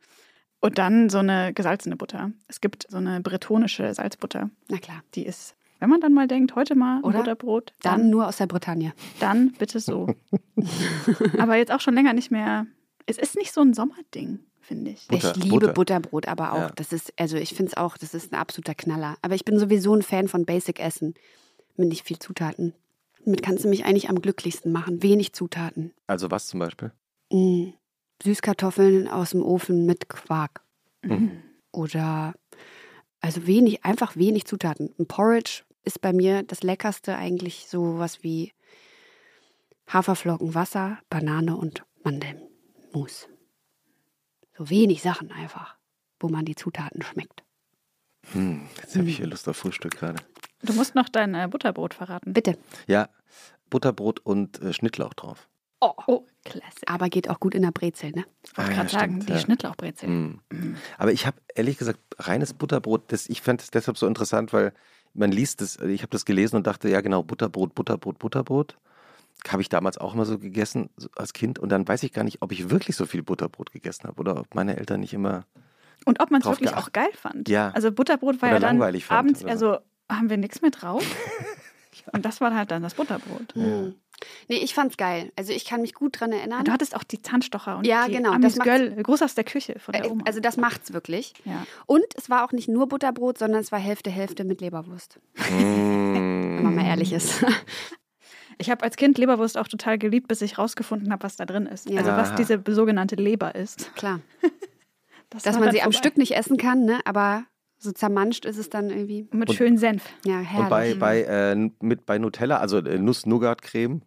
Und dann so eine gesalzene Butter. Es gibt so eine bretonische Salzbutter. Na klar. Die ist, wenn man dann mal denkt, heute mal Oder? Butterbrot, Dann dann, nur aus der Bretagne. dann bitte so. Aber jetzt auch schon länger nicht mehr. Es ist nicht so ein Sommerding, finde ich. Butter, ich liebe Butter. Butterbrot, aber auch, Ja. das ist, also ich finde es auch, das ist ein absoluter Knaller. Aber ich bin sowieso ein Fan von Basic-Essen mit nicht viel Zutaten. Damit kannst du mich eigentlich am glücklichsten machen. Wenig Zutaten. Also was zum Beispiel? Mm. Süßkartoffeln aus dem Ofen mit Quark. Mhm. Oder also wenig, einfach wenig Zutaten. Ein Porridge ist bei mir das Leckerste eigentlich sowas wie Haferflocken, Wasser, Banane und Mandelmus. So wenig Sachen einfach, wo man die Zutaten schmeckt. Hm, jetzt habe ich hier Lust auf Frühstück gerade. Du musst noch dein äh, Butterbrot verraten. Bitte. Ja, Butterbrot und äh, Schnittlauch drauf. Oh, oh klasse. Aber geht auch gut in der Brezel, ne? Ich wollte Ah, gerade ja, sagen, stimmt, die ja. Schnittlauchbrezel. Mm. Aber ich habe ehrlich gesagt reines Butterbrot, das, ich fand es deshalb so interessant, weil man liest es, ich habe das gelesen und dachte, ja genau, Butterbrot, Butterbrot, Butterbrot. Habe ich damals auch immer so gegessen als Kind und dann weiß ich gar nicht, ob ich wirklich so viel Butterbrot gegessen habe oder ob meine Eltern nicht immer. Und ob man es wirklich geachtet. auch geil fand. Ja. Also Butterbrot war Oder ja dann langweilig fand abends, oder also haben wir nichts mehr drauf. Und das war halt dann das Butterbrot. Hm. Nee, ich fand's geil. Also ich kann mich gut dran erinnern. Du hattest auch die Zahnstocher und Ja, die genau, Amis das Göll, groß aus der Küche von der Äh, Oma. Also das macht's wirklich. ja. Und es war auch nicht nur Butterbrot, sondern es war Hälfte Hälfte mit Leberwurst. Wenn man mal ehrlich ist. Ich habe als Kind Leberwurst auch total geliebt, bis ich rausgefunden habe, was da drin ist. Ja. Also was diese sogenannte Leber ist. Klar. Das Dass man sie am vorbei. Stück nicht essen kann, ne? aber so zermanscht ist es dann irgendwie. Mit schönen Senf. Ja, herrlich. Und bei, bei, äh, mit, bei Nutella, also äh, Nuss-Nougat-Creme,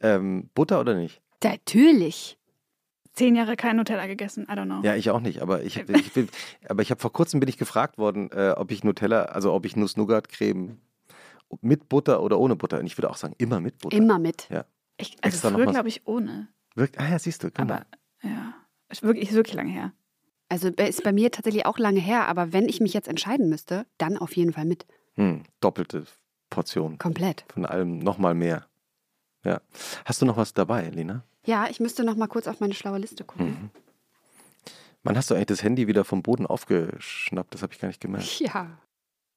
ähm, Butter oder nicht? Natürlich. Zehn Jahre kein Nutella gegessen, I don't know. Ja, ich auch nicht, aber ich, ich, bin, aber ich habe vor kurzem bin ich gefragt worden, äh, ob ich Nutella, also ob ich Nuss-Nougat-Creme mit Butter oder ohne Butter. Und ich würde auch sagen, immer mit Butter. Immer mit. Ich, Extra also noch früher glaube ich ohne. Wirkt, ah ja, siehst du. guck mal. Aber ja, ist wirklich, ist wirklich lange her. Also ist bei mir tatsächlich auch lange her, aber wenn ich mich jetzt entscheiden müsste, dann auf jeden Fall mit. Hm, doppelte Portion Komplett. von allem nochmal mehr. Ja. Hast du noch was dabei, Lena? Ja, ich müsste noch mal kurz auf meine schlaue Liste gucken. Mhm. Wann hast du eigentlich das Handy wieder vom Boden aufgeschnappt? Das habe ich gar nicht gemerkt. Ja.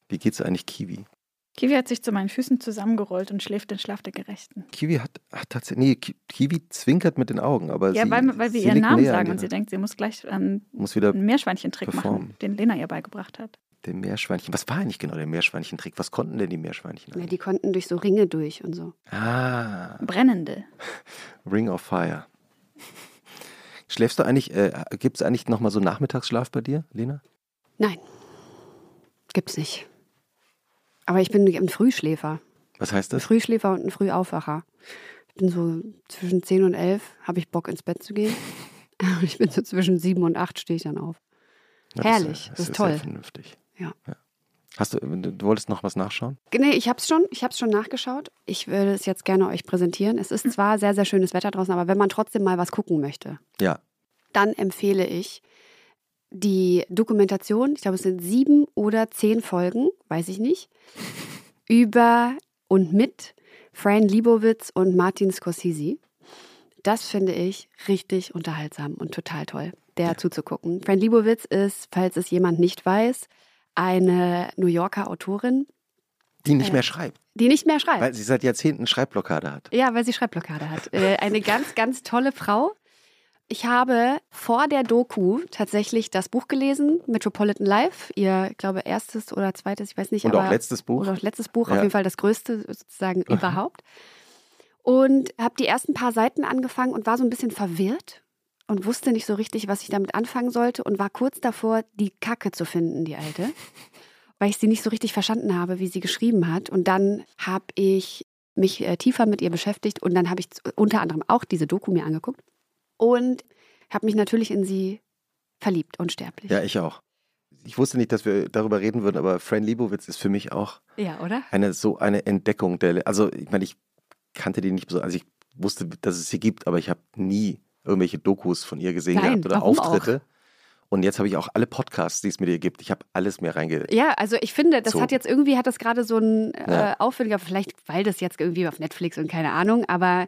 Wie geht's eigentlich Kiwi? Kiwi hat sich zu meinen Füßen zusammengerollt und schläft den Schlaf der Gerechten. Kiwi hat, hat tatsächlich, nee, Ki- Kiwi zwinkert mit den Augen, aber Ja, sie, weil, weil wir sie ihren Namen sagen und sie denkt, sie muss gleich ähm, muss wieder einen Meerschweinchentrick performen. machen, den Lena ihr beigebracht hat. den Meerschweinchen. Was war eigentlich genau der Meerschweinchentrick? Was konnten denn die Meerschweinchen? ja. eigentlich? Die konnten durch so Ringe durch und so. Ah, Brennende. Ring of Fire. Schläfst du eigentlich, äh, gibt es eigentlich nochmal so Nachmittagsschlaf bei dir, Lena? Nein. Gibt's nicht. Aber ich bin ein Frühschläfer. Was heißt Ein das? Frühschläfer und ein Frühaufwacher. Ich bin so zwischen 10 und 11, habe ich Bock ins Bett zu gehen. Und ich bin so zwischen 7 und 8 stehe ich dann auf. Ja, Herrlich, das ist Sehr toll. vernünftig. Ja. Hast du, du wolltest noch was nachschauen? Nee, ich hab's schon, ich hab's schon nachgeschaut. Ich würde es jetzt gerne euch präsentieren. Es ist zwar sehr, sehr schönes Wetter draußen, aber wenn man trotzdem mal was gucken möchte, Ja. dann empfehle ich die Dokumentation, ich glaube, es sind sieben oder zehn Folgen, weiß ich nicht, über und mit Fran Libowitz und Martin Scorsese. Das finde ich richtig unterhaltsam und total toll, der zuzugucken. Fran Libowitz ist, falls es jemand nicht weiß, eine New Yorker Autorin, Die nicht Ja. mehr schreibt, die nicht mehr schreibt. weil sie seit Jahrzehnten Schreibblockade hat. Ja, weil sie Schreibblockade hat. Äh, eine ganz, ganz tolle Frau. Ich habe vor der Doku tatsächlich das Buch gelesen, Metropolitan Life, ihr, ich glaube, erstes oder zweites, ich weiß nicht, Und aber auch letztes Buch. oder auch letztes Buch, Ja. auf jeden Fall das größte sozusagen überhaupt. Und habe die ersten paar Seiten angefangen und war so ein bisschen verwirrt und wusste nicht so richtig, was ich damit anfangen sollte und war kurz davor, die Kacke zu finden, die alte, weil ich sie nicht so richtig verstanden habe, wie sie geschrieben hat. Und dann habe ich mich äh, tiefer mit ihr beschäftigt und dann habe ich unter anderem auch diese Doku mir angeguckt und habe mich natürlich in sie verliebt, unsterblich. Ja, ich auch. Ich wusste nicht, dass wir darüber reden würden, aber Fran Lebowitz ist für mich auch ja oder? eine so eine Entdeckung der. Also, ich meine, ich kannte die nicht so. Also, ich wusste, dass es sie gibt, aber ich habe nie irgendwelche Dokus von ihr gesehen Nein, gehabt oder Auftritte. Und jetzt habe ich auch alle Podcasts, die es mit ihr gibt. Ich habe alles mehr reinge. Ja, also ich finde, das So. hat jetzt irgendwie, hat das gerade so ein äh, Ja. aufwendiger, vielleicht weil das jetzt irgendwie auf Netflix und keine Ahnung, aber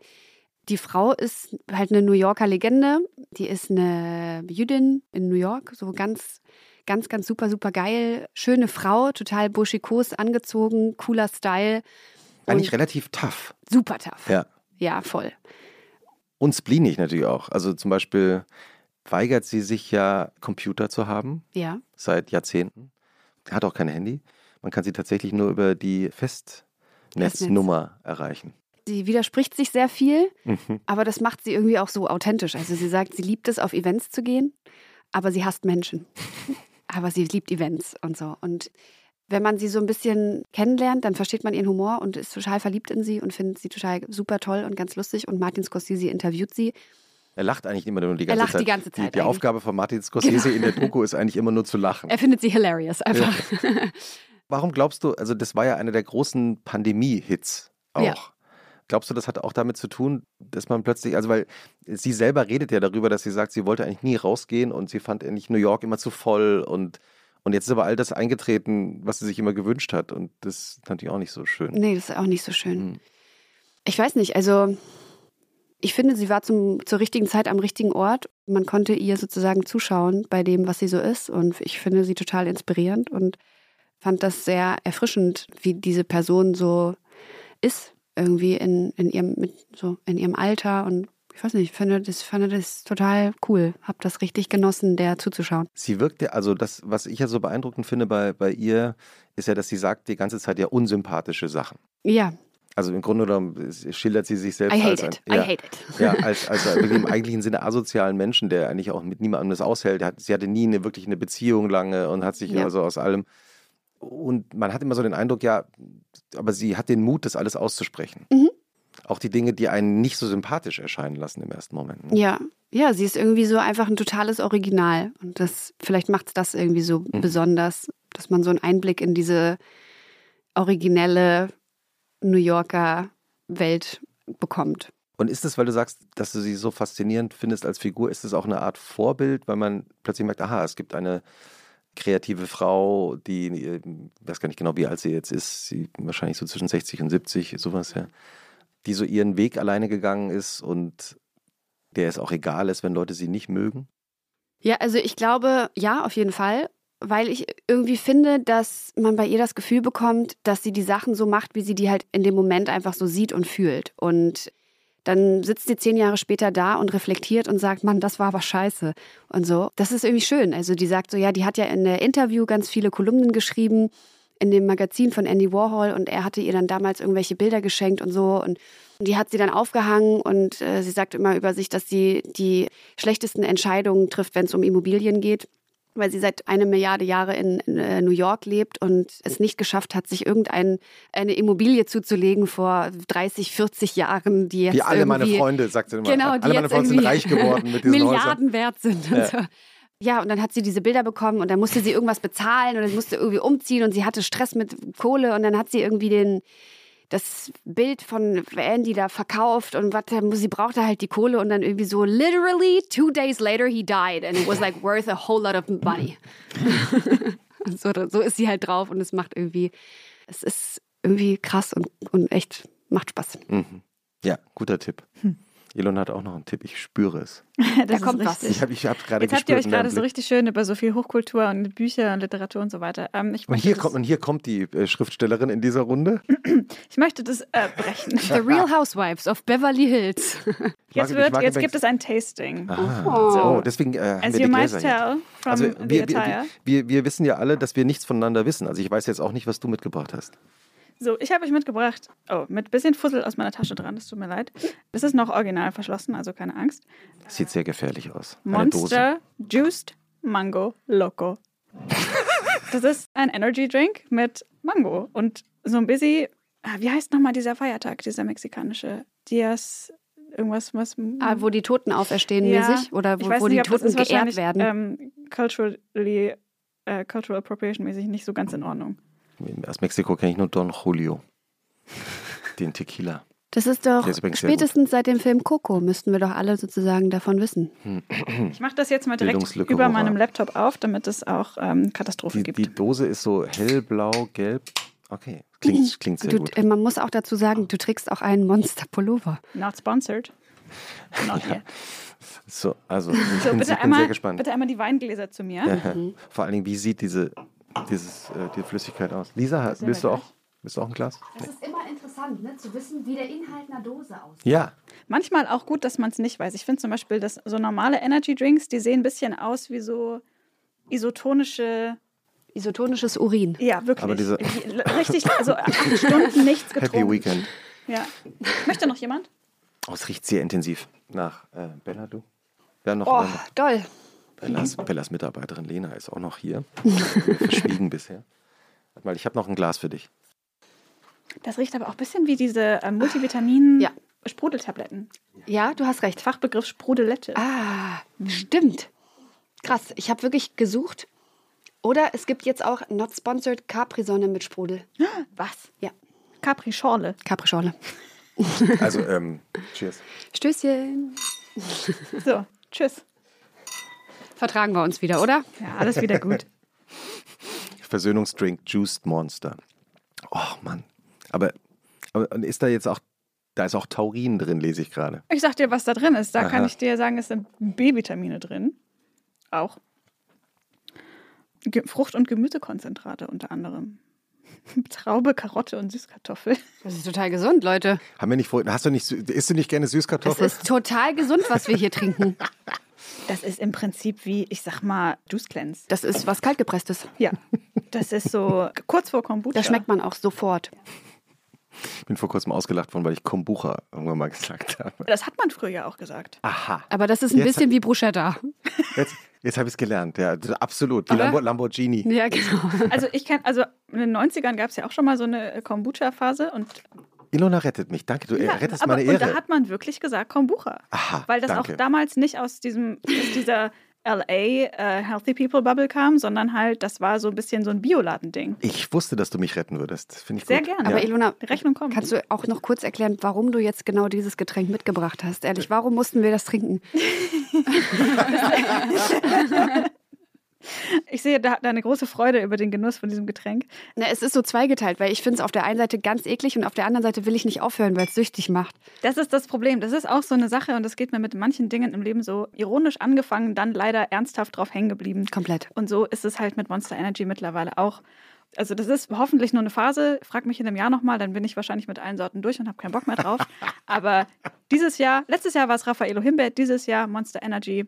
die Frau ist halt eine New Yorker Legende. Die ist eine Jüdin in New York, so ganz, ganz, ganz super, super geil. Schöne Frau, total buschikos angezogen, cooler Style. Eigentlich relativ tough. super tough. Ja. Ja, voll. Und spleenig natürlich auch. Also zum Beispiel weigert sie sich ja, Computer zu haben, Ja. seit Jahrzehnten. Hat auch kein Handy. Man kann sie tatsächlich nur über die Festnetznummer erreichen. Sie widerspricht sich sehr viel, Mhm. aber das macht sie irgendwie auch so authentisch. Also sie sagt, sie liebt es, auf Events zu gehen, aber sie hasst Menschen. aber sie liebt Events und so. Und wenn man sie so ein bisschen kennenlernt, dann versteht man ihren Humor und ist total verliebt in sie und findet sie total super toll und ganz lustig. Und Martin Scorsese interviewt sie. Er lacht eigentlich immer nur die Er ganze lacht Zeit. die ganze Die, Zeit die eigentlich. Aufgabe von Martin Scorsese in der Doku ist eigentlich immer nur zu lachen. Er findet sie hilarious einfach. Warum glaubst du, also das war ja einer der großen Pandemie-Hits auch. Ja. Glaubst du, das hat auch damit zu tun, dass man plötzlich, also weil sie selber redet ja darüber, dass sie sagt, sie wollte eigentlich nie rausgehen und sie fand eigentlich New York immer zu voll und, und jetzt ist aber all das eingetreten, was sie sich immer gewünscht hat und das ist natürlich auch nicht so schön. Nee, das ist auch nicht so schön. Hm. Ich weiß nicht, also ich finde, sie war zum, zur richtigen Zeit am richtigen Ort. Man konnte ihr sozusagen zuschauen bei dem, was sie so ist. Und ich finde sie total inspirierend und fand das sehr erfrischend, wie diese Person so ist, irgendwie in, in, ihrem, mit, so in ihrem Alter. Und ich weiß nicht, ich finde das, fand das total cool. Hab das richtig genossen, der zuzuschauen. Sie wirkt ja, also das, was ich ja so beeindruckend finde bei, bei ihr, ist ja, dass sie sagt die ganze Zeit ja unsympathische Sachen. Ja, Also im Grunde genommen schildert sie sich selbst I hate als, ein, it. I ja, hate it. ja, als, als im eigentlichen Sinne asozialen Menschen, der eigentlich auch mit niemandem das aushält. Sie hatte nie eine, wirklich eine Beziehung lange und hat sich Ja. also aus allem. Und man hat immer so den Eindruck, ja, aber sie hat den Mut, das alles auszusprechen. Mhm. Auch die Dinge, die einen nicht so sympathisch erscheinen lassen im ersten Moment. ne? Ja, ja, sie ist irgendwie so einfach ein totales Original. Und das, vielleicht macht es das irgendwie so Mhm. besonders, dass man so einen Einblick in diese originelle New Yorker Welt bekommt. Und ist es, weil du sagst, dass du sie so faszinierend findest als Figur, ist es auch eine Art Vorbild, weil man plötzlich merkt, aha, es gibt eine kreative Frau, die, ich weiß gar nicht genau, wie alt sie jetzt ist, sie wahrscheinlich so zwischen 60 und 70, sowas, ja, die so ihren Weg alleine gegangen ist und der es auch egal ist, wenn Leute sie nicht mögen? Ja, also ich glaube, ja, auf jeden Fall. Weil ich irgendwie finde, dass man bei ihr das Gefühl bekommt, dass sie die Sachen so macht, wie sie die halt in dem Moment einfach so sieht und fühlt. Und dann sitzt sie zehn Jahre später da und reflektiert und sagt, Mann, das war aber scheiße. Und so. Das ist irgendwie schön. Also die sagt so, ja, die hat ja in der Interview ganz viele Kolumnen geschrieben in dem Magazin von Andy Warhol und er hatte ihr dann damals irgendwelche Bilder geschenkt und so und die hat sie dann aufgehangen und äh, sie sagt immer über sich, dass sie die schlechtesten Entscheidungen trifft, wenn es um Immobilien geht weil sie seit eine Milliarde Jahre in, in äh, New York lebt und es nicht geschafft hat, sich irgendeine eine Immobilie zuzulegen vor 30, 40 Jahren, die jetzt Wie alle meine Freunde, sagt sie immer. Genau, die alle meine Freunde sind reich geworden mit diesen Häusern. Milliarden wert sind. Und Ja. so. Ja, und dann hat sie diese Bilder bekommen und dann musste sie irgendwas bezahlen und dann musste irgendwie umziehen und sie hatte Stress mit Kohle und dann hat sie irgendwie den das Bild von Andy da verkauft und was sie brauchte halt die Kohle und dann irgendwie so literally two days later he died and it was like worth a whole lot of money. So, so ist sie halt drauf und es macht irgendwie es ist irgendwie krass und, und echt macht Spaß. Mhm. Ja, guter Tipp. Hm. Elon hat auch noch einen Tipp, ich spüre es. das kommt was. richtig. Ich habe ich hab gerade Jetzt habt ihr gespürt euch gerade so richtig schön über so viel Hochkultur und Bücher und Literatur und so weiter. Ähm, ich, Und hier, kommt, und hier kommt die äh, Schriftstellerin in dieser Runde. ich möchte das äh, brechen. The Real Housewives of Beverly Hills. Jetzt, ich wird, mag jetzt gibt es ein Tasting. Aha. Oh, deswegen äh, haben As wir you die might Gläser tell from Also the wir, attire. wir, wir, wir wissen ja alle, dass wir nichts voneinander wissen. Also ich weiß jetzt auch nicht, was du mitgebracht hast. So, ich habe euch mitgebracht, oh, mit bisschen Fussel aus meiner Tasche dran, das tut mir leid. Das ist noch original verschlossen, also keine Angst. Das sieht sehr gefährlich aus. Eine Dose. Monster Juiced Mango Loco. das ist ein Energy Drink mit Mango und so ein bisschen, ah, wie heißt nochmal dieser Feiertag, dieser mexikanische Dias, irgendwas, was. Ah, wo die Toten auferstehen Ja, mäßig oder ich wo, weiß wo nicht, die ob das Toten ist geehrt werden. Ähm, culturally, äh, cultural appropriation mäßig nicht so ganz in Ordnung. Aus Mexiko kenne ich nur Don Julio. Den Tequila. das ist doch ist spätestens seit dem Film Coco müssten wir doch alle sozusagen davon wissen. Ich mache das jetzt mal direkt über hurra. meinem Laptop auf, damit es auch ähm, Katastrophen Die, gibt. die Dose ist so hellblau, gelb. Okay, klingt, klingt sehr Du, gut. äh, man muss auch dazu sagen, du trägst auch einen Monster-Pullover. Not sponsored. Not yet. So, also ich So, bin, bitte ich bin einmal, sehr gespannt. bitte einmal die Weingläser zu mir. Vor allen Dingen, wie sieht diese, dieses, äh, die Flüssigkeit aus? Lisa, willst du, auch, willst du auch ein Glas? Das ist immer interessant, ne, zu wissen, wie der Inhalt einer Dose aussieht. Ja, Manchmal auch gut, dass man es nicht weiß. Ich finde zum Beispiel, dass so normale Energy Drinks, die sehen ein bisschen aus wie so isotonische. Isotonisches Urin. Ja, wirklich. Aber diese- Die- richtig, also acht Stunden nichts getrunken. Happy Weekend. Ja. Möchte noch jemand? Oh, es riecht sehr intensiv nach äh, Bella, du? Ja, noch Oh, doll. Bellas, Bellas Mitarbeiterin Lena ist auch noch hier. Verschwiegen bisher. Warte mal, ich habe noch ein Glas für dich. Das riecht aber auch ein bisschen wie diese äh, Multivitamin Ja. Sprudeltabletten. Ja, du hast recht. Fachbegriff Sprudelette. Ah, stimmt. Krass, ich habe wirklich gesucht. Oder es gibt jetzt auch Not Sponsored Capri-Sonne mit Sprudel. Was? Ja, Capri-Schorle. Capri-Schorle. Also, ähm, cheers. Stößchen. So, tschüss. Vertragen wir uns wieder, oder? Ja, alles wieder gut. Versöhnungsdrink Juiced Monster. Oh Mann. Aber, aber und ist da jetzt auch, da ist auch Taurin drin, lese ich gerade. Ich sag dir, was da drin ist. Da Aha. kann ich dir sagen, es sind B-Vitamine drin. Auch. Ge Frucht- und Gemüsekonzentrate unter anderem. Traube, Karotte und Süßkartoffel. Das ist total gesund, Leute. Haben wir nicht vorhin, hast du nicht, isst du nicht gerne Das Süßkartoffeln? ist total gesund, was wir hier trinken. Das ist im Prinzip wie, ich sag mal, Juice Cleanse. Das ist was kaltgepresstes. Ja. Das ist so kurz vor Kombucha. Das schmeckt man auch sofort. Ich bin vor kurzem ausgelacht worden, weil ich Kombucha irgendwann mal gesagt habe. Das hat man früher ja auch gesagt. Aha. Aber das ist ein Jetzt- bisschen wie Bruschetta. Jetzt, jetzt habe ich es gelernt. Ja, absolut. Die? Lambo Ja, Lamborghini. genau. Also ich kann, also in den 90ern gab es ja auch schon mal so eine Kombucha-Phase und Ilona rettet mich. Danke, du ja, rettest aber, meine und da Ehre. hat man wirklich gesagt Kombucha. Aha, Weil das danke. auch damals nicht aus diesem, aus dieser LA äh, Healthy People Bubble kam, sondern halt, das war so ein bisschen so ein Bioladending. Ich wusste, dass du mich retten würdest. Finde ich Sehr gut. gerne. Aber Ja. Ilona, Rechnung kommt. kannst du auch noch kurz erklären, warum du jetzt genau dieses Getränk mitgebracht hast? Ehrlich, warum mussten wir das trinken? Ich sehe da deine große Freude über den Genuss von diesem Getränk. Na, es ist so zweigeteilt, weil ich finde es auf der einen Seite ganz eklig und auf der anderen Seite will ich nicht aufhören, weil es süchtig macht. Das ist das Problem. Das ist auch so eine Sache und das geht mir mit manchen Dingen im Leben so ironisch angefangen, dann leider ernsthaft drauf hängen geblieben. Komplett. Und so ist es halt mit Monster Energy mittlerweile auch. Also das ist hoffentlich nur eine Phase. Frag mich in einem Jahr nochmal, dann bin ich wahrscheinlich mit allen Sorten durch und habe keinen Bock mehr drauf. Aber dieses Jahr, letztes Jahr war es Raffaello Himbeer, dieses Jahr Monster Energy.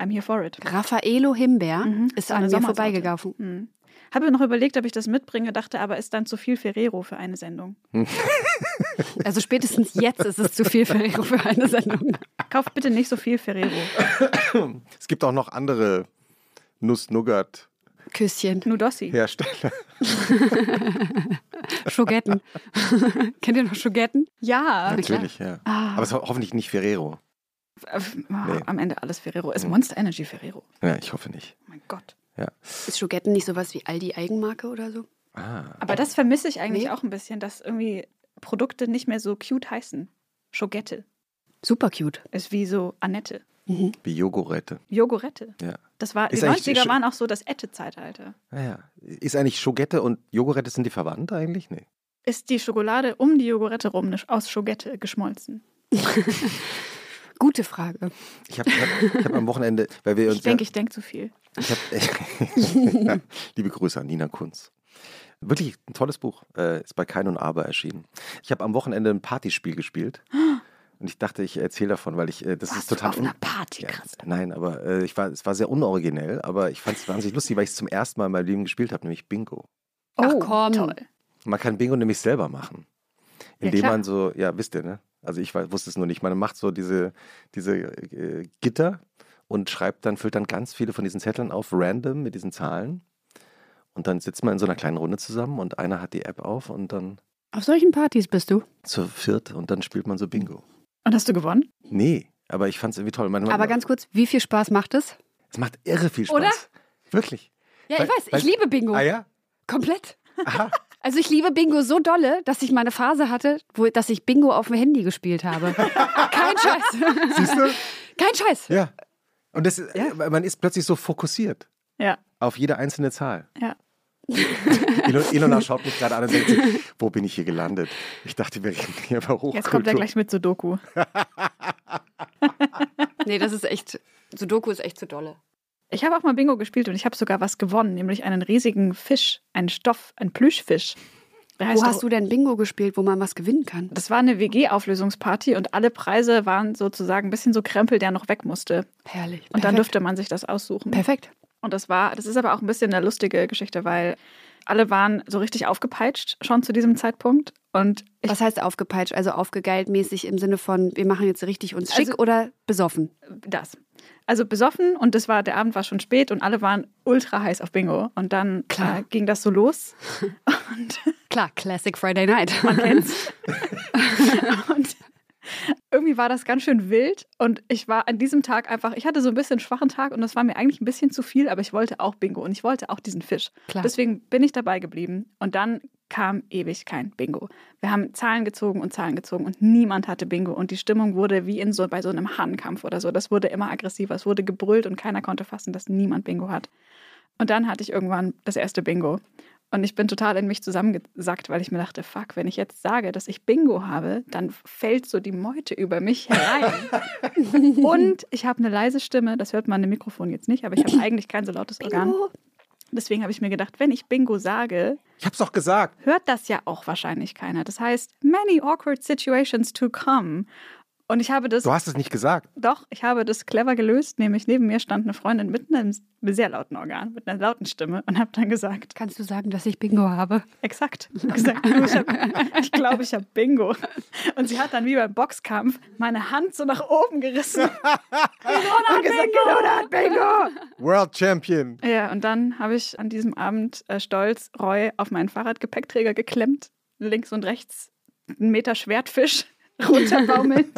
I'm here for it. Raffaello Himbeer Mhm, ist so an mir vorbeigegangen. Hm. Habe noch überlegt, ob ich das mitbringe, dachte aber, ist dann zu viel Ferrero für eine Sendung. Also spätestens jetzt ist es zu viel für, für eine Sendung. Kauft bitte nicht so viel Ferrero. Es gibt auch noch andere Nuss-Nougat-Hersteller. Küsschen. Nudossi. Schogetten. Kennt ihr noch Schogetten? Ja. Natürlich, ja. Ah. Aber es ist ho- hoffentlich nicht Ferrero. Äh, Nee. Am Ende alles Ferrero. Ist Monster Energy Ferrero. Ja, ich hoffe nicht. Oh mein Gott. Ja. Ist Schogetten nicht sowas wie Aldi Eigenmarke oder so? Ah. Aber das vermisse ich eigentlich Nee. auch ein bisschen, dass irgendwie Produkte nicht mehr so cute heißen. Schogette Super cute. ist wie so Annette. Wie Jogurette. Jogurette. Ja. Das war, Ist die eigentlich 90er sch- waren auch so das Ette-Zeitalter. Naja. Ist eigentlich Schogette und Jogurette, sind die verwandt eigentlich? Nee. Ist die Schokolade um die Jogurette rum ne- aus Schogette geschmolzen? Gute Frage. Ich habe hab, hab am Wochenende, weil wir uns Ich denke, ich denke zu viel. Ich hab, liebe Grüße an Nina Kunz. Wirklich ein tolles Buch. Äh, ist bei Kein und Aber erschienen. Ich habe am Wochenende ein Partyspiel gespielt. Und ich dachte, ich erzähle davon, weil ich, äh, das Warst ist total. du auf einer Party, Ja, nein, aber äh, ich war, es war sehr unoriginell, aber ich fand es wahnsinnig lustig, weil ich es zum ersten Mal in meinem Leben gespielt habe, nämlich Bingo. Ach Oh, komm. Toll. Man kann Bingo nämlich selber machen. Ja, Indem klar. man so, ja, wisst ihr, ne? Also ich wusste es nur nicht. Man macht so diese, diese äh, Gitter und schreibt dann, füllt dann ganz viele von diesen Zetteln auf, random mit diesen Zahlen. Und dann sitzt man in so einer kleinen Runde zusammen und einer hat die App auf und dann Auf solchen Partys bist du. zur viert und dann spielt man so Bingo. Und hast du gewonnen? Nee, aber ich fand es irgendwie toll. Man, man, Aber ganz kurz, wie viel Spaß macht es? es macht irre viel Spaß. Oder? Wirklich. Ja, Weil- ich weiß, weil- ich liebe Bingo. Ah ja? Komplett. Aha. Also ich liebe Bingo so dolle, dass ich mal eine Phase hatte, wo, dass ich Bingo auf dem Handy gespielt habe. Kein Scheiß. Siehst du? Kein Scheiß. Ja. Und das, äh, man ist plötzlich so fokussiert Ja. auf jede einzelne Zahl. Ja. Ilo- Ilona schaut mich gerade an und denkt sich, wo bin ich hier gelandet? Ich dachte, wir reden hier über Hochkultur. Jetzt kommt er gleich mit Sudoku. Nee, das ist echt, Sudoku ist echt zu dolle. Ich habe auch mal Bingo gespielt und ich habe sogar was gewonnen, nämlich einen riesigen Fisch, einen Stoff, einen Plüschfisch. Der Wo hast du denn Bingo gespielt, wo man was gewinnen kann? Das war eine WG-Auflösungsparty und alle Preise waren sozusagen ein bisschen so Krempel, der noch weg musste. Herrlich. Und dann Perfekt. durfte man sich das aussuchen. Perfekt. Und das war, das ist aber auch ein bisschen eine lustige Geschichte, weil alle waren so richtig aufgepeitscht schon zu diesem Zeitpunkt. Und Was heißt aufgepeitscht? Also aufgegeilt mäßig im Sinne von, wir machen jetzt richtig uns schick Also- oder besoffen? das. Also besoffen und das war, der Abend war schon spät und alle waren ultra heiß auf Bingo. Und dann Klar. Äh, ging das so los. Und Klar, Classic Friday Night. man kennt's. und irgendwie war das ganz schön wild und ich war an diesem Tag einfach, ich hatte so ein bisschen einen schwachen Tag und das war mir eigentlich ein bisschen zu viel, aber ich wollte auch Bingo und ich wollte auch diesen Fisch. Klar. Deswegen bin ich dabei geblieben und dann kam ewig kein Bingo. Wir haben Zahlen gezogen und Zahlen gezogen und niemand hatte Bingo und die Stimmung wurde wie in so bei so einem Hahnkampf oder so. Das wurde immer aggressiver, es wurde gebrüllt und keiner konnte fassen, dass niemand Bingo hat. Und dann hatte ich irgendwann das erste Bingo. Und ich bin total in mich zusammengesackt, weil ich mir dachte, fuck, wenn ich jetzt sage, dass ich Bingo habe, dann fällt so die Meute über mich herein. und ich habe eine leise Stimme, das hört man im Mikrofon jetzt nicht, aber ich habe eigentlich kein so lautes Organ. Deswegen habe ich mir gedacht, wenn ich Bingo sage, Ich hab's doch gesagt. hört das ja auch wahrscheinlich keiner. Das heißt, many awkward situations to come. Und ich habe das. Du hast es nicht gesagt. Doch, ich habe das clever gelöst. Nämlich neben mir stand eine Freundin mit einem sehr lauten Organ, mit einer lauten Stimme und habe dann gesagt: Kannst du sagen, dass ich Bingo habe? Exakt. Ich, gesagt, ich, glaube, ich habe Bingo. Und sie hat dann wie beim Boxkampf meine Hand so nach oben gerissen. Ilona hat Bingo! Ilona hat Bingo! World Champion. Ja, und dann habe ich an diesem Abend äh, stolz Roy auf meinen Fahrradgepäckträger geklemmt. Links und rechts einen Meter Schwertfisch runterbaumelnd,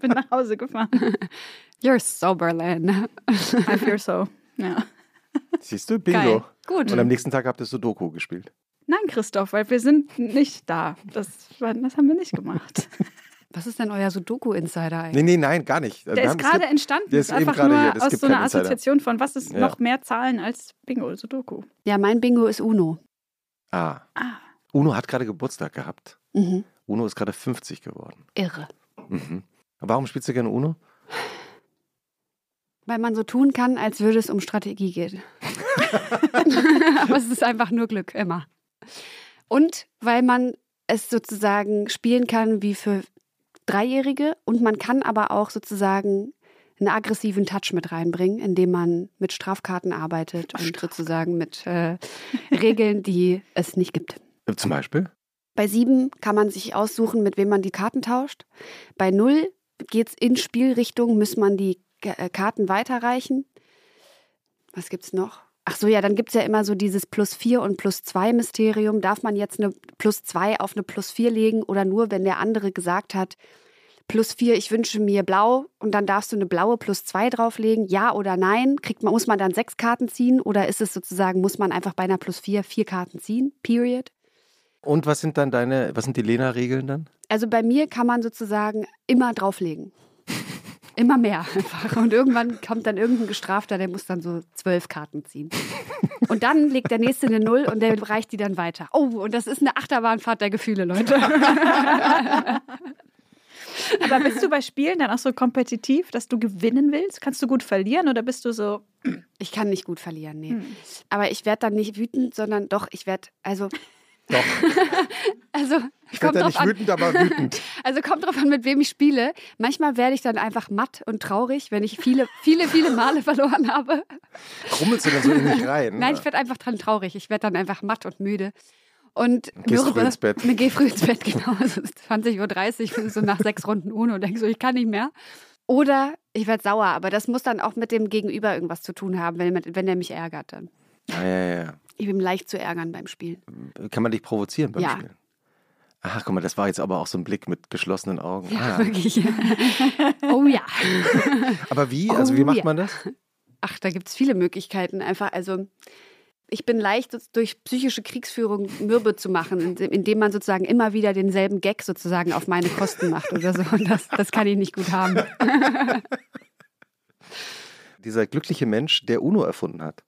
bin nach Hause gefahren. You're so Berlin. I fear so. Ja. Siehst du, Bingo. Geil. Gut. Und am nächsten Tag habt ihr Sudoku gespielt. Nein, Christoph, weil wir sind nicht da. Das, das haben wir nicht gemacht. Was ist denn euer Sudoku-Insider eigentlich? Nee, nee, nein, gar nicht. Der Wir ist haben- gerade gibt- entstanden. der ist einfach nur hier. Aus so einer. Assoziation von, was ist Ja. noch mehr Zahlen als Bingo, Sudoku. Ja, mein Bingo ist Uno. Ah. Ah. Uno hat gerade Geburtstag gehabt. Mhm. Uno ist gerade 50 geworden. Irre. Mhm. Warum spielst du gerne Uno? Weil man so tun kann, als würde es um Strategie gehen. Aber es ist einfach nur Glück, immer. Und weil man es sozusagen spielen kann wie für Dreijährige und man kann aber auch sozusagen einen aggressiven Touch mit reinbringen, indem man mit Strafkarten arbeitet und sozusagen mit äh, Regeln, die es nicht gibt. Zum Beispiel? Bei sieben kann man sich aussuchen, mit wem man die Karten tauscht. Bei null geht es in Spielrichtung, muss man die äh, Karten weiterreichen. Was gibt's noch? Ach so, ja, dann gibt es ja immer so dieses Plus 4 und Plus 2 Mysterium. Darf man jetzt eine Plus 2 auf eine Plus 4 legen oder nur, wenn der andere gesagt hat, Plus 4, ich wünsche mir blau und dann darfst du eine blaue Plus 2 drauflegen? Ja oder nein? Kriegt man, muss man dann sechs Karten ziehen oder ist es sozusagen, muss man einfach bei einer Plus 4 vier Karten ziehen? Period. Und was sind dann deine, was sind die Lena-Regeln dann? Also bei mir kann man sozusagen immer drauflegen. Immer mehr einfach. Und irgendwann kommt dann irgendein Gestrafter, der muss dann so zwölf Karten ziehen. Und dann legt der nächste eine Null und der reicht die dann weiter. Oh, und das ist eine Achterbahnfahrt der Gefühle, Leute. Aber bist du bei Spielen dann auch so kompetitiv, dass du gewinnen willst? Kannst du gut verlieren oder bist du so, Ich kann nicht gut verlieren, nee. Hm. Aber ich werde dann nicht wütend, sondern doch, ich werde, also, Doch. also, Ich kommt werde ja nicht an. wütend, aber wütend. Also kommt drauf an, mit wem ich spiele. Manchmal werde ich dann einfach matt und traurig, wenn ich viele, viele, viele Male verloren habe. Krummelst du dann so in dich rein? Nein, ich werde einfach dran traurig. Ich werde dann einfach matt und müde. Und Gehst mürbe. früh ins Bett. Mir gehe früh ins Bett, genau. Es ist 20.30 Uhr, so nach sechs Runden Uno und denke so, ich kann nicht mehr. Oder ich werde sauer, aber das muss dann auch mit dem Gegenüber irgendwas zu tun haben, wenn, wenn der mich ärgert dann. Ah, ja, ja, Ich bin leicht zu ärgern beim Spielen. ja. Kann man dich provozieren beim Ja. Spielen? Ach, guck mal, das war jetzt aber auch so ein Blick mit geschlossenen Augen. Ja, ah. wirklich. oh ja. Aber wie? Also wie Oh, macht ja. man das? Ach, da gibt es viele Möglichkeiten. Einfach, also ich bin leicht durch psychische Kriegsführung mürbe zu machen, indem- indem man sozusagen immer wieder denselben Gag sozusagen auf meine Kosten macht oder so. Und das, das kann ich nicht gut haben. Dieser glückliche Mensch, der Uno erfunden hat.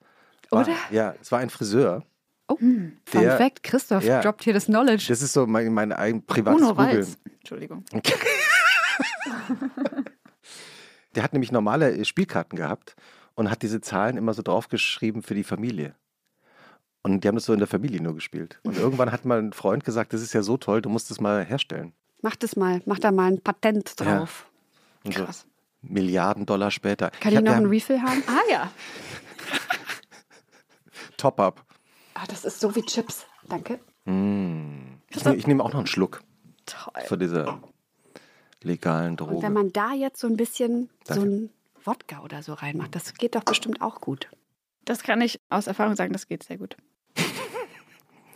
War, Oder? Ja, es war ein Friseur. Oh, Fun Der- Fact, Christoph ja. droppt hier das Knowledge. Das ist so mein, mein eigen privates Uno Googeln. Walz? Entschuldigung. Der hat nämlich normale äh, Spielkarten gehabt und hat diese Zahlen immer so draufgeschrieben für die Familie. Und die haben das so in der Familie nur gespielt. Und irgendwann hat mal ein Freund gesagt, das ist ja so toll, du musst es mal herstellen. Mach das mal, mach da mal ein Patent Ja. drauf. Und Krass. so Milliarden Dollar später. Kann ich, hab- noch einen Refill haben? Ah ja. Top-up. Ah, das ist so wie Chips. Danke. Mm. Ich, ich nehme auch noch einen Schluck Toll. von dieser legalen Und Droge. wenn man da jetzt so ein bisschen so Danke. ein Wodka oder so reinmacht, das geht doch bestimmt auch gut. Das kann ich aus Erfahrung sagen, das geht sehr gut.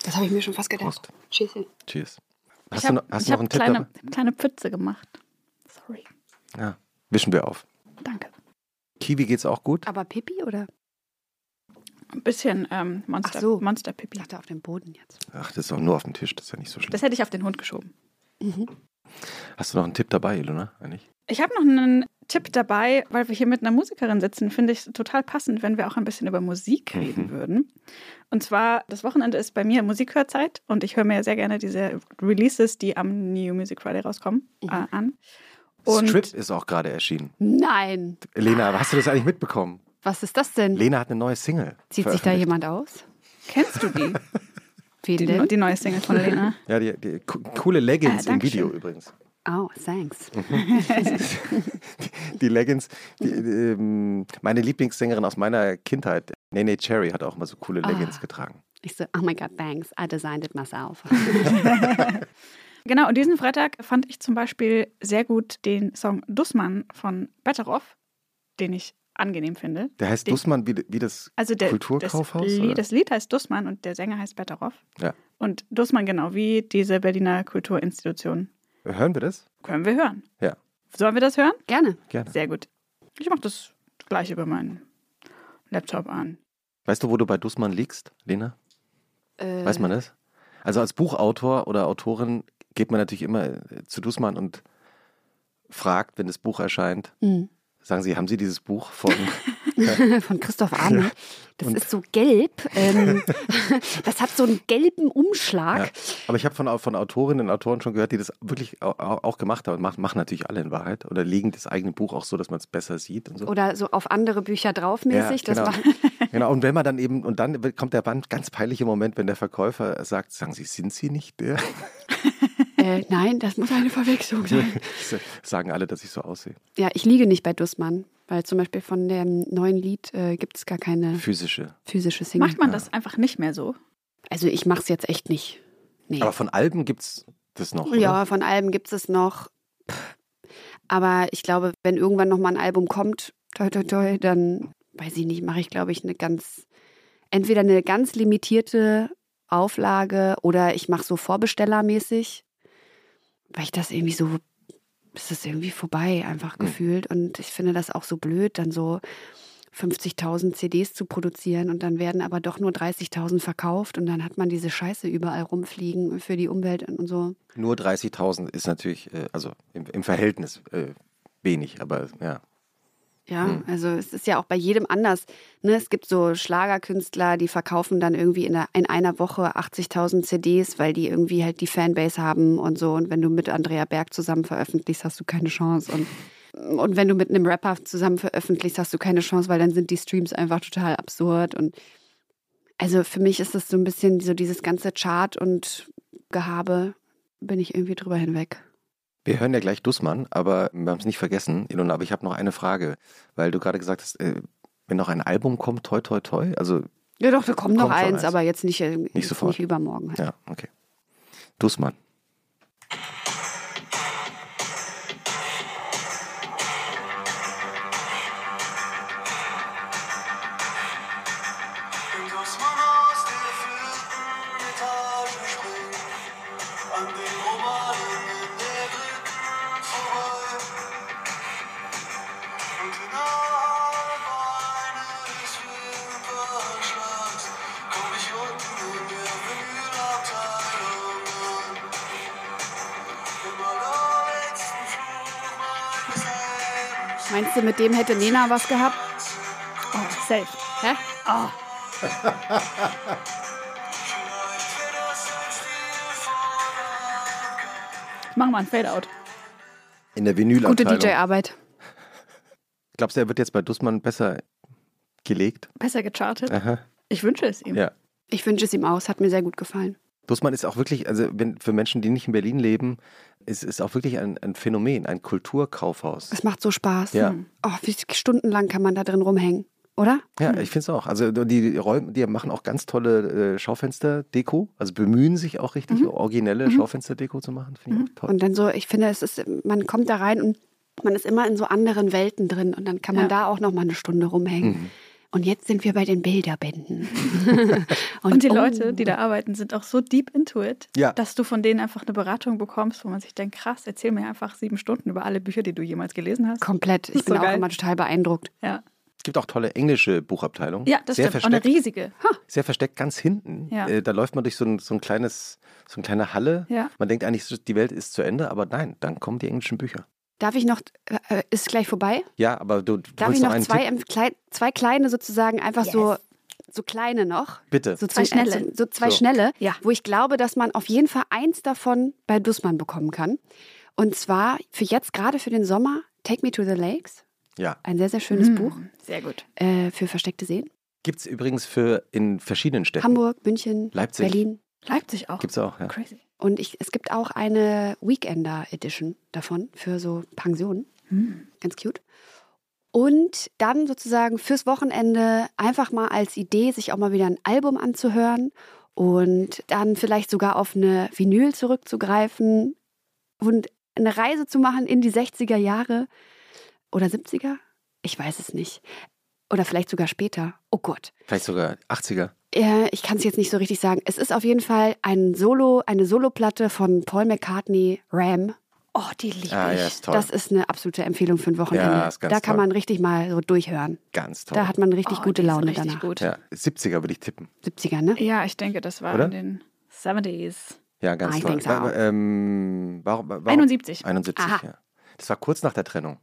Das habe ich mir schon fast gedacht. Prost. Tschüsschen. Cheers. Hast ich du hab- noch, hast ich noch hab einen Tipp kleine, dabei? kleine Pfütze gemacht. Sorry. Ja. Wischen wir auf. Danke. Kiwi geht's auch gut? Aber Pipi oder? Ein bisschen ähm, Monster, Ach so. Monster Ich Pipi. dachte auf dem Boden jetzt. Ach, das ist auch nur auf dem Tisch, das ist ja nicht so schlimm. Das hätte ich auf den Hund geschoben. Hast du noch einen Tipp dabei, Ilona? Eigentlich? Ich habe noch einen Tipp dabei, weil wir hier mit einer Musikerin sitzen, finde ich total passend, wenn wir auch ein bisschen über Musik reden Mhm. würden. Und zwar, das Wochenende ist bei mir Musikhörzeit und ich höre mir sehr gerne diese Releases, die am New Music Friday rauskommen, äh, an. Und Strip ist auch gerade erschienen. Nein. Lena, hast du das eigentlich mitbekommen? Was ist das denn? Lena hat eine neue Single. Zieht sich da jemand aus? kennst du die? Wen Die, denn? die neue Single von Lena. Ja, die, die co- coole Leggings Ah, im. Video übrigens. Oh, thanks. die Leggings, die, ähm, meine Lieblingssängerin aus meiner Kindheit, Nene Cherry, hat auch mal so coole Leggings Ah. getragen. Ich so, oh my God, thanks. I designed it myself. Genau, und diesen Freitag fand ich zum Beispiel sehr gut den Song Dussmann von Betteroff, den ich angenehm finde. Der heißt Den- Dussmann wie, wie das Also der, Kulturkaufhaus? Das oder? Lied, das Lied heißt Dussmann und der Sänger heißt Betteroff. Ja. Und Dussmann genau wie diese Berliner Kulturinstitution. Hören wir das? Können wir hören. Ja. Sollen wir das hören? Gerne. Gerne. Sehr gut. Ich mache das gleich über meinen Laptop an. Weißt du, wo du bei Dussmann liegst, Lena? Äh, Weiß man das? Also als Buchautor oder Autorin geht man natürlich immer zu Dussmann und fragt, wenn das Buch erscheint, Mhm. Sagen Sie, haben Sie dieses Buch von Von Christoph Arnold. Ja. Das Und- ist so gelb. Ähm, das hat so einen gelben Umschlag. Ja. Aber ich habe von, von Autorinnen und Autoren schon gehört, die das wirklich au- au- auch gemacht haben. Machen, machen natürlich alle in Wahrheit. Oder legen das eigene Buch auch so, dass man es besser sieht und so. Oder so auf andere Bücher draufmäßig. Ja, genau. genau. Und wenn man dann eben, und dann kommt der Band ganz peinliche Moment, wenn der Verkäufer sagt, sagen Sie, sind Sie nicht der? Äh, nein, das muss eine Verwechslung sein. sagen alle, dass ich so aussehe. Ja, ich liege nicht bei Dussmann, weil zum Beispiel von dem neuen Lied äh, gibt es gar keine Physische. physische Single. Macht man das einfach nicht mehr so? Also ich mache es jetzt echt nicht. Nee. Aber von Alben gibt es das noch. ja, Oder? von Alben gibt es noch. Pff. Aber ich glaube, wenn irgendwann noch mal ein Album kommt, toi toi toi, dann weiß ich nicht, mache ich glaube ich eine ganz entweder eine ganz limitierte Auflage oder ich mache so vorbestellermäßig, weil ich das irgendwie so es ist irgendwie vorbei einfach Hm. gefühlt und ich finde das auch so blöd, dann so 50.000 CDs zu produzieren und dann werden aber doch nur 30.000 verkauft und dann hat man diese Scheiße überall rumfliegen für die Umwelt und so. Nur 30.000 ist natürlich, äh, also im, im Verhältnis äh, wenig, aber ja. Ja, Hm. also es ist ja auch bei jedem anders. Ne? Es gibt so Schlagerkünstler, die verkaufen dann irgendwie in, der, in einer Woche 80.000 CDs, weil die irgendwie halt die Fanbase haben und so. Und wenn du mit Andrea Berg zusammen veröffentlichst, hast du keine Chance. Und, und wenn du mit einem Rapper zusammen veröffentlichst, hast du keine Chance, weil dann sind die Streams einfach total absurd. Und also für mich ist das so ein bisschen so dieses ganze Chart und Gehabe, bin ich irgendwie drüber hinweg. Wir hören ja gleich Dussmann, aber wir haben es nicht vergessen, Ilona, aber ich habe noch eine Frage, weil du gerade gesagt hast, äh, wenn noch ein Album kommt, toi toi toi, also Ja doch, da kommt noch eins, eins. aber jetzt nicht, äh, jetzt sofort. nicht übermorgen. Halt. ja, okay. Dussmann. Meinst du, mit dem hätte Nena was gehabt? Oh, safe. Hä? Oh, mach mal ein Fade-out. In der Gute Vinylabteilung. DJ-Arbeit. Glaubst du, er wird jetzt bei Dussmann besser gelegt? Besser gechartet. Aha. Ich wünsche es ihm. Ja. Ich wünsche es ihm aus, hat mir sehr gut gefallen. Dussmann ist auch wirklich, also wenn, für Menschen, die nicht in Berlin leben, ist es auch wirklich ein, ein Phänomen, ein Kulturkaufhaus. Es macht so Spaß. Ja. Oh, wie stundenlang kann man da drin rumhängen, oder? Ja, ich finde es auch. Also die Räume, die machen auch ganz tolle äh, Schaufenster-Deko, also bemühen sich auch richtig, originelle Schaufenster-Deko zu machen. Finde ich auch toll. Und dann so, ich finde, es ist, man kommt da rein und man ist immer in so anderen Welten drin und dann kann man Ja. da auch noch mal eine Stunde rumhängen. Und jetzt sind wir bei den Bilderbänden. Und die oh, Leute, die da arbeiten, sind auch so deep into it, Ja. dass du von denen einfach eine Beratung bekommst, wo man sich denkt, krass, erzähl mir einfach sieben Stunden über alle Bücher, die du jemals gelesen hast. Komplett. Ich ist bin so auch geil. immer total beeindruckt. Ja, Es gibt auch tolle englische Buchabteilungen. ja das sehr stimmt. Auch eine riesige. sehr versteckt ganz hinten. Ja. Äh, da läuft man durch so ein, so ein kleines, so eine kleine Halle. Ja. Man denkt eigentlich, die Welt ist zu Ende, aber nein, dann kommen die englischen Bücher. Darf ich noch, äh, ist gleich vorbei? Ja, aber du, du Darf ich noch einen zwei, Tipp? ähm, klei- zwei kleine sozusagen, einfach so, so kleine noch? Bitte. So Zwei äh, schnelle. So, so zwei So. schnelle, Ja. wo ich glaube, dass man auf jeden Fall eins davon bei Dussmann bekommen kann. Und zwar für jetzt, gerade für den Sommer, Take Me to the Lakes. Ja. Ein sehr, sehr schönes Mm, Buch Sehr gut. äh, für versteckte Seen. Gibt es übrigens für in verschiedenen Städten. Hamburg, München, Leipzig. Berlin. Leipzig auch. Gibt's auch, ja. Crazy. Und ich, es gibt auch eine Weekender Edition davon für so Pensionen. Ganz cute. Und dann sozusagen fürs Wochenende einfach mal als Idee, sich auch mal wieder ein Album anzuhören und dann vielleicht sogar auf eine Vinyl zurückzugreifen und eine Reise zu machen in die 60er Jahre oder 70er? Ich weiß es nicht. Oder vielleicht sogar später. Oh Gott. Vielleicht sogar 80er. Ich kann es jetzt nicht so richtig sagen. Es ist auf jeden Fall ein Solo, eine Soloplatte von Paul McCartney, Ram. Oh, die liebe Ah, ich. ja, ist. Das ist eine absolute Empfehlung für ein Wochenende. Ja, ist ganz da kann toll. man richtig mal so durchhören. Ganz toll. Da hat man richtig oh, gute Laune richtig danach. Gut. ja, 70er würde ich tippen. 70er, ne? Ja, ich denke, das war Oder? in den 70s. Ja, ganz Ah, ich toll. denk's Wa- auch. Ähm, warum, warum? 71. 71, Aha. ja. Das war kurz nach der Trennung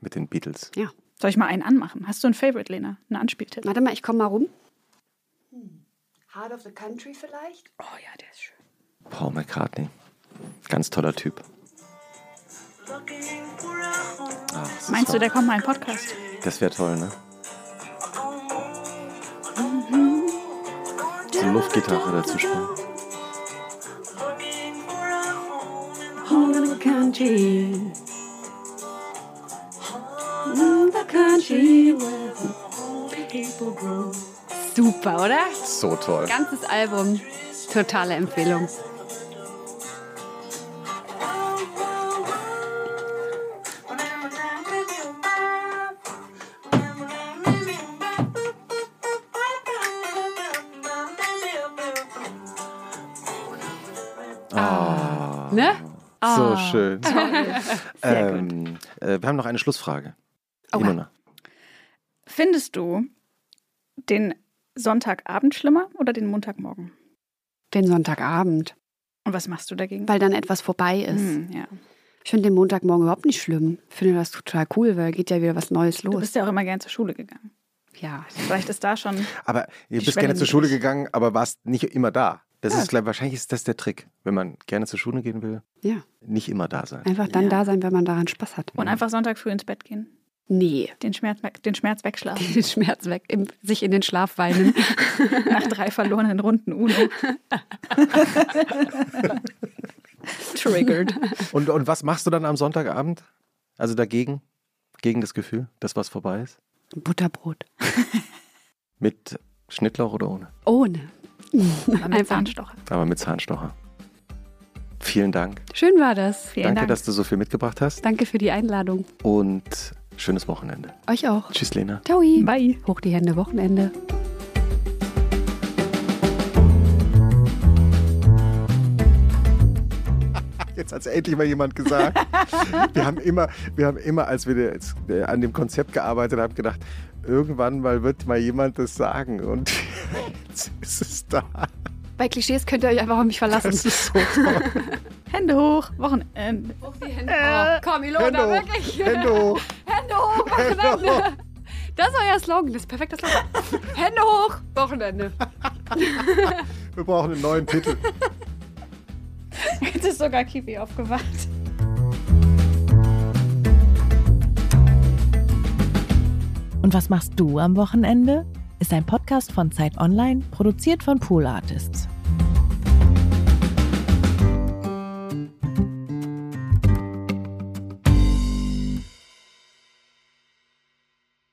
mit den Beatles. Ja. Soll ich mal einen anmachen? Hast du ein Favorite, Lena? Einen Anspieltipp? Warte mal, ich komme mal rum. Heart of the Country vielleicht? Oh ja, der ist schön. Paul McCartney. Ganz toller Typ. Ist Meinst du, der kommt mal in Podcast? Das wäre toll, ne? So Luftgitarre dazu spielen. Home in the country. The country where the people grow. Super, oder? So toll. Ganzes Album. Totale Empfehlung. Ne? So schön. Sehr Ähm, äh, wir haben noch eine Schlussfrage. Oha. Ilona. Findest du den Sonntagabend schlimmer oder den Montagmorgen? Den Sonntagabend, Und was machst du dagegen? weil dann etwas vorbei ist. Hm, ja. Ich finde den Montagmorgen überhaupt nicht schlimm. Ich finde das total cool, weil geht ja wieder was Neues Du los. bist ja auch immer gern zur Schule gegangen. Ja, Vielleicht ist da schon. Aber ihr bist Schwelle gerne zur Schule gegangen, aber warst nicht immer da. Das Ja. ist, glaub, wahrscheinlich ist das der Trick, wenn man gerne zur Schule gehen will, ja. nicht immer da sein. Einfach dann Ja. da sein, wenn man daran Spaß hat. Und einfach Sonntag früh ins Bett gehen. Nee, Den Schmerz, den Schmerz wegschlafen. den Schmerz weg, im, sich in den Schlaf weinen. Nach drei verlorenen Runden Uno. Triggered. Und, und was machst du dann am Sonntagabend? Also dagegen? Gegen das Gefühl, dass was vorbei ist? Butterbrot. Mit Schnittlauch oder ohne? Ohne. Aber mit Einfach. Zahnstocher. Aber mit Zahnstocher. Vielen Dank. Schön war das. Vielen Danke, Dank. dass du so viel mitgebracht hast. Danke für die Einladung. Und schönes Wochenende. Euch auch. Tschüss, Lena. Ciao. Bye. Hoch die Hände, Wochenende. Jetzt hat es endlich mal jemand gesagt. wir haben immer, wir haben immer, als wir jetzt, äh, an dem Konzept gearbeitet haben, gedacht, irgendwann mal wird mal jemand das sagen. Und jetzt ist es da. Bei Klischees könnt ihr euch einfach auf mich verlassen. Das ist so toll. Hände hoch. Wochenende. Hoch die Hände. Oh, komm, Ilona, Hände hoch. wirklich. Hände hoch. Hände hoch, Wochenende. Das ist euer Slogan, das ist perfekter Slogan. Hände hoch, Wochenende. Wir brauchen einen neuen Titel. Jetzt ist sogar Kiwi aufgewacht. Und was machst du am Wochenende? Ist ein Podcast von Zeit Online, produziert von Pool Artists.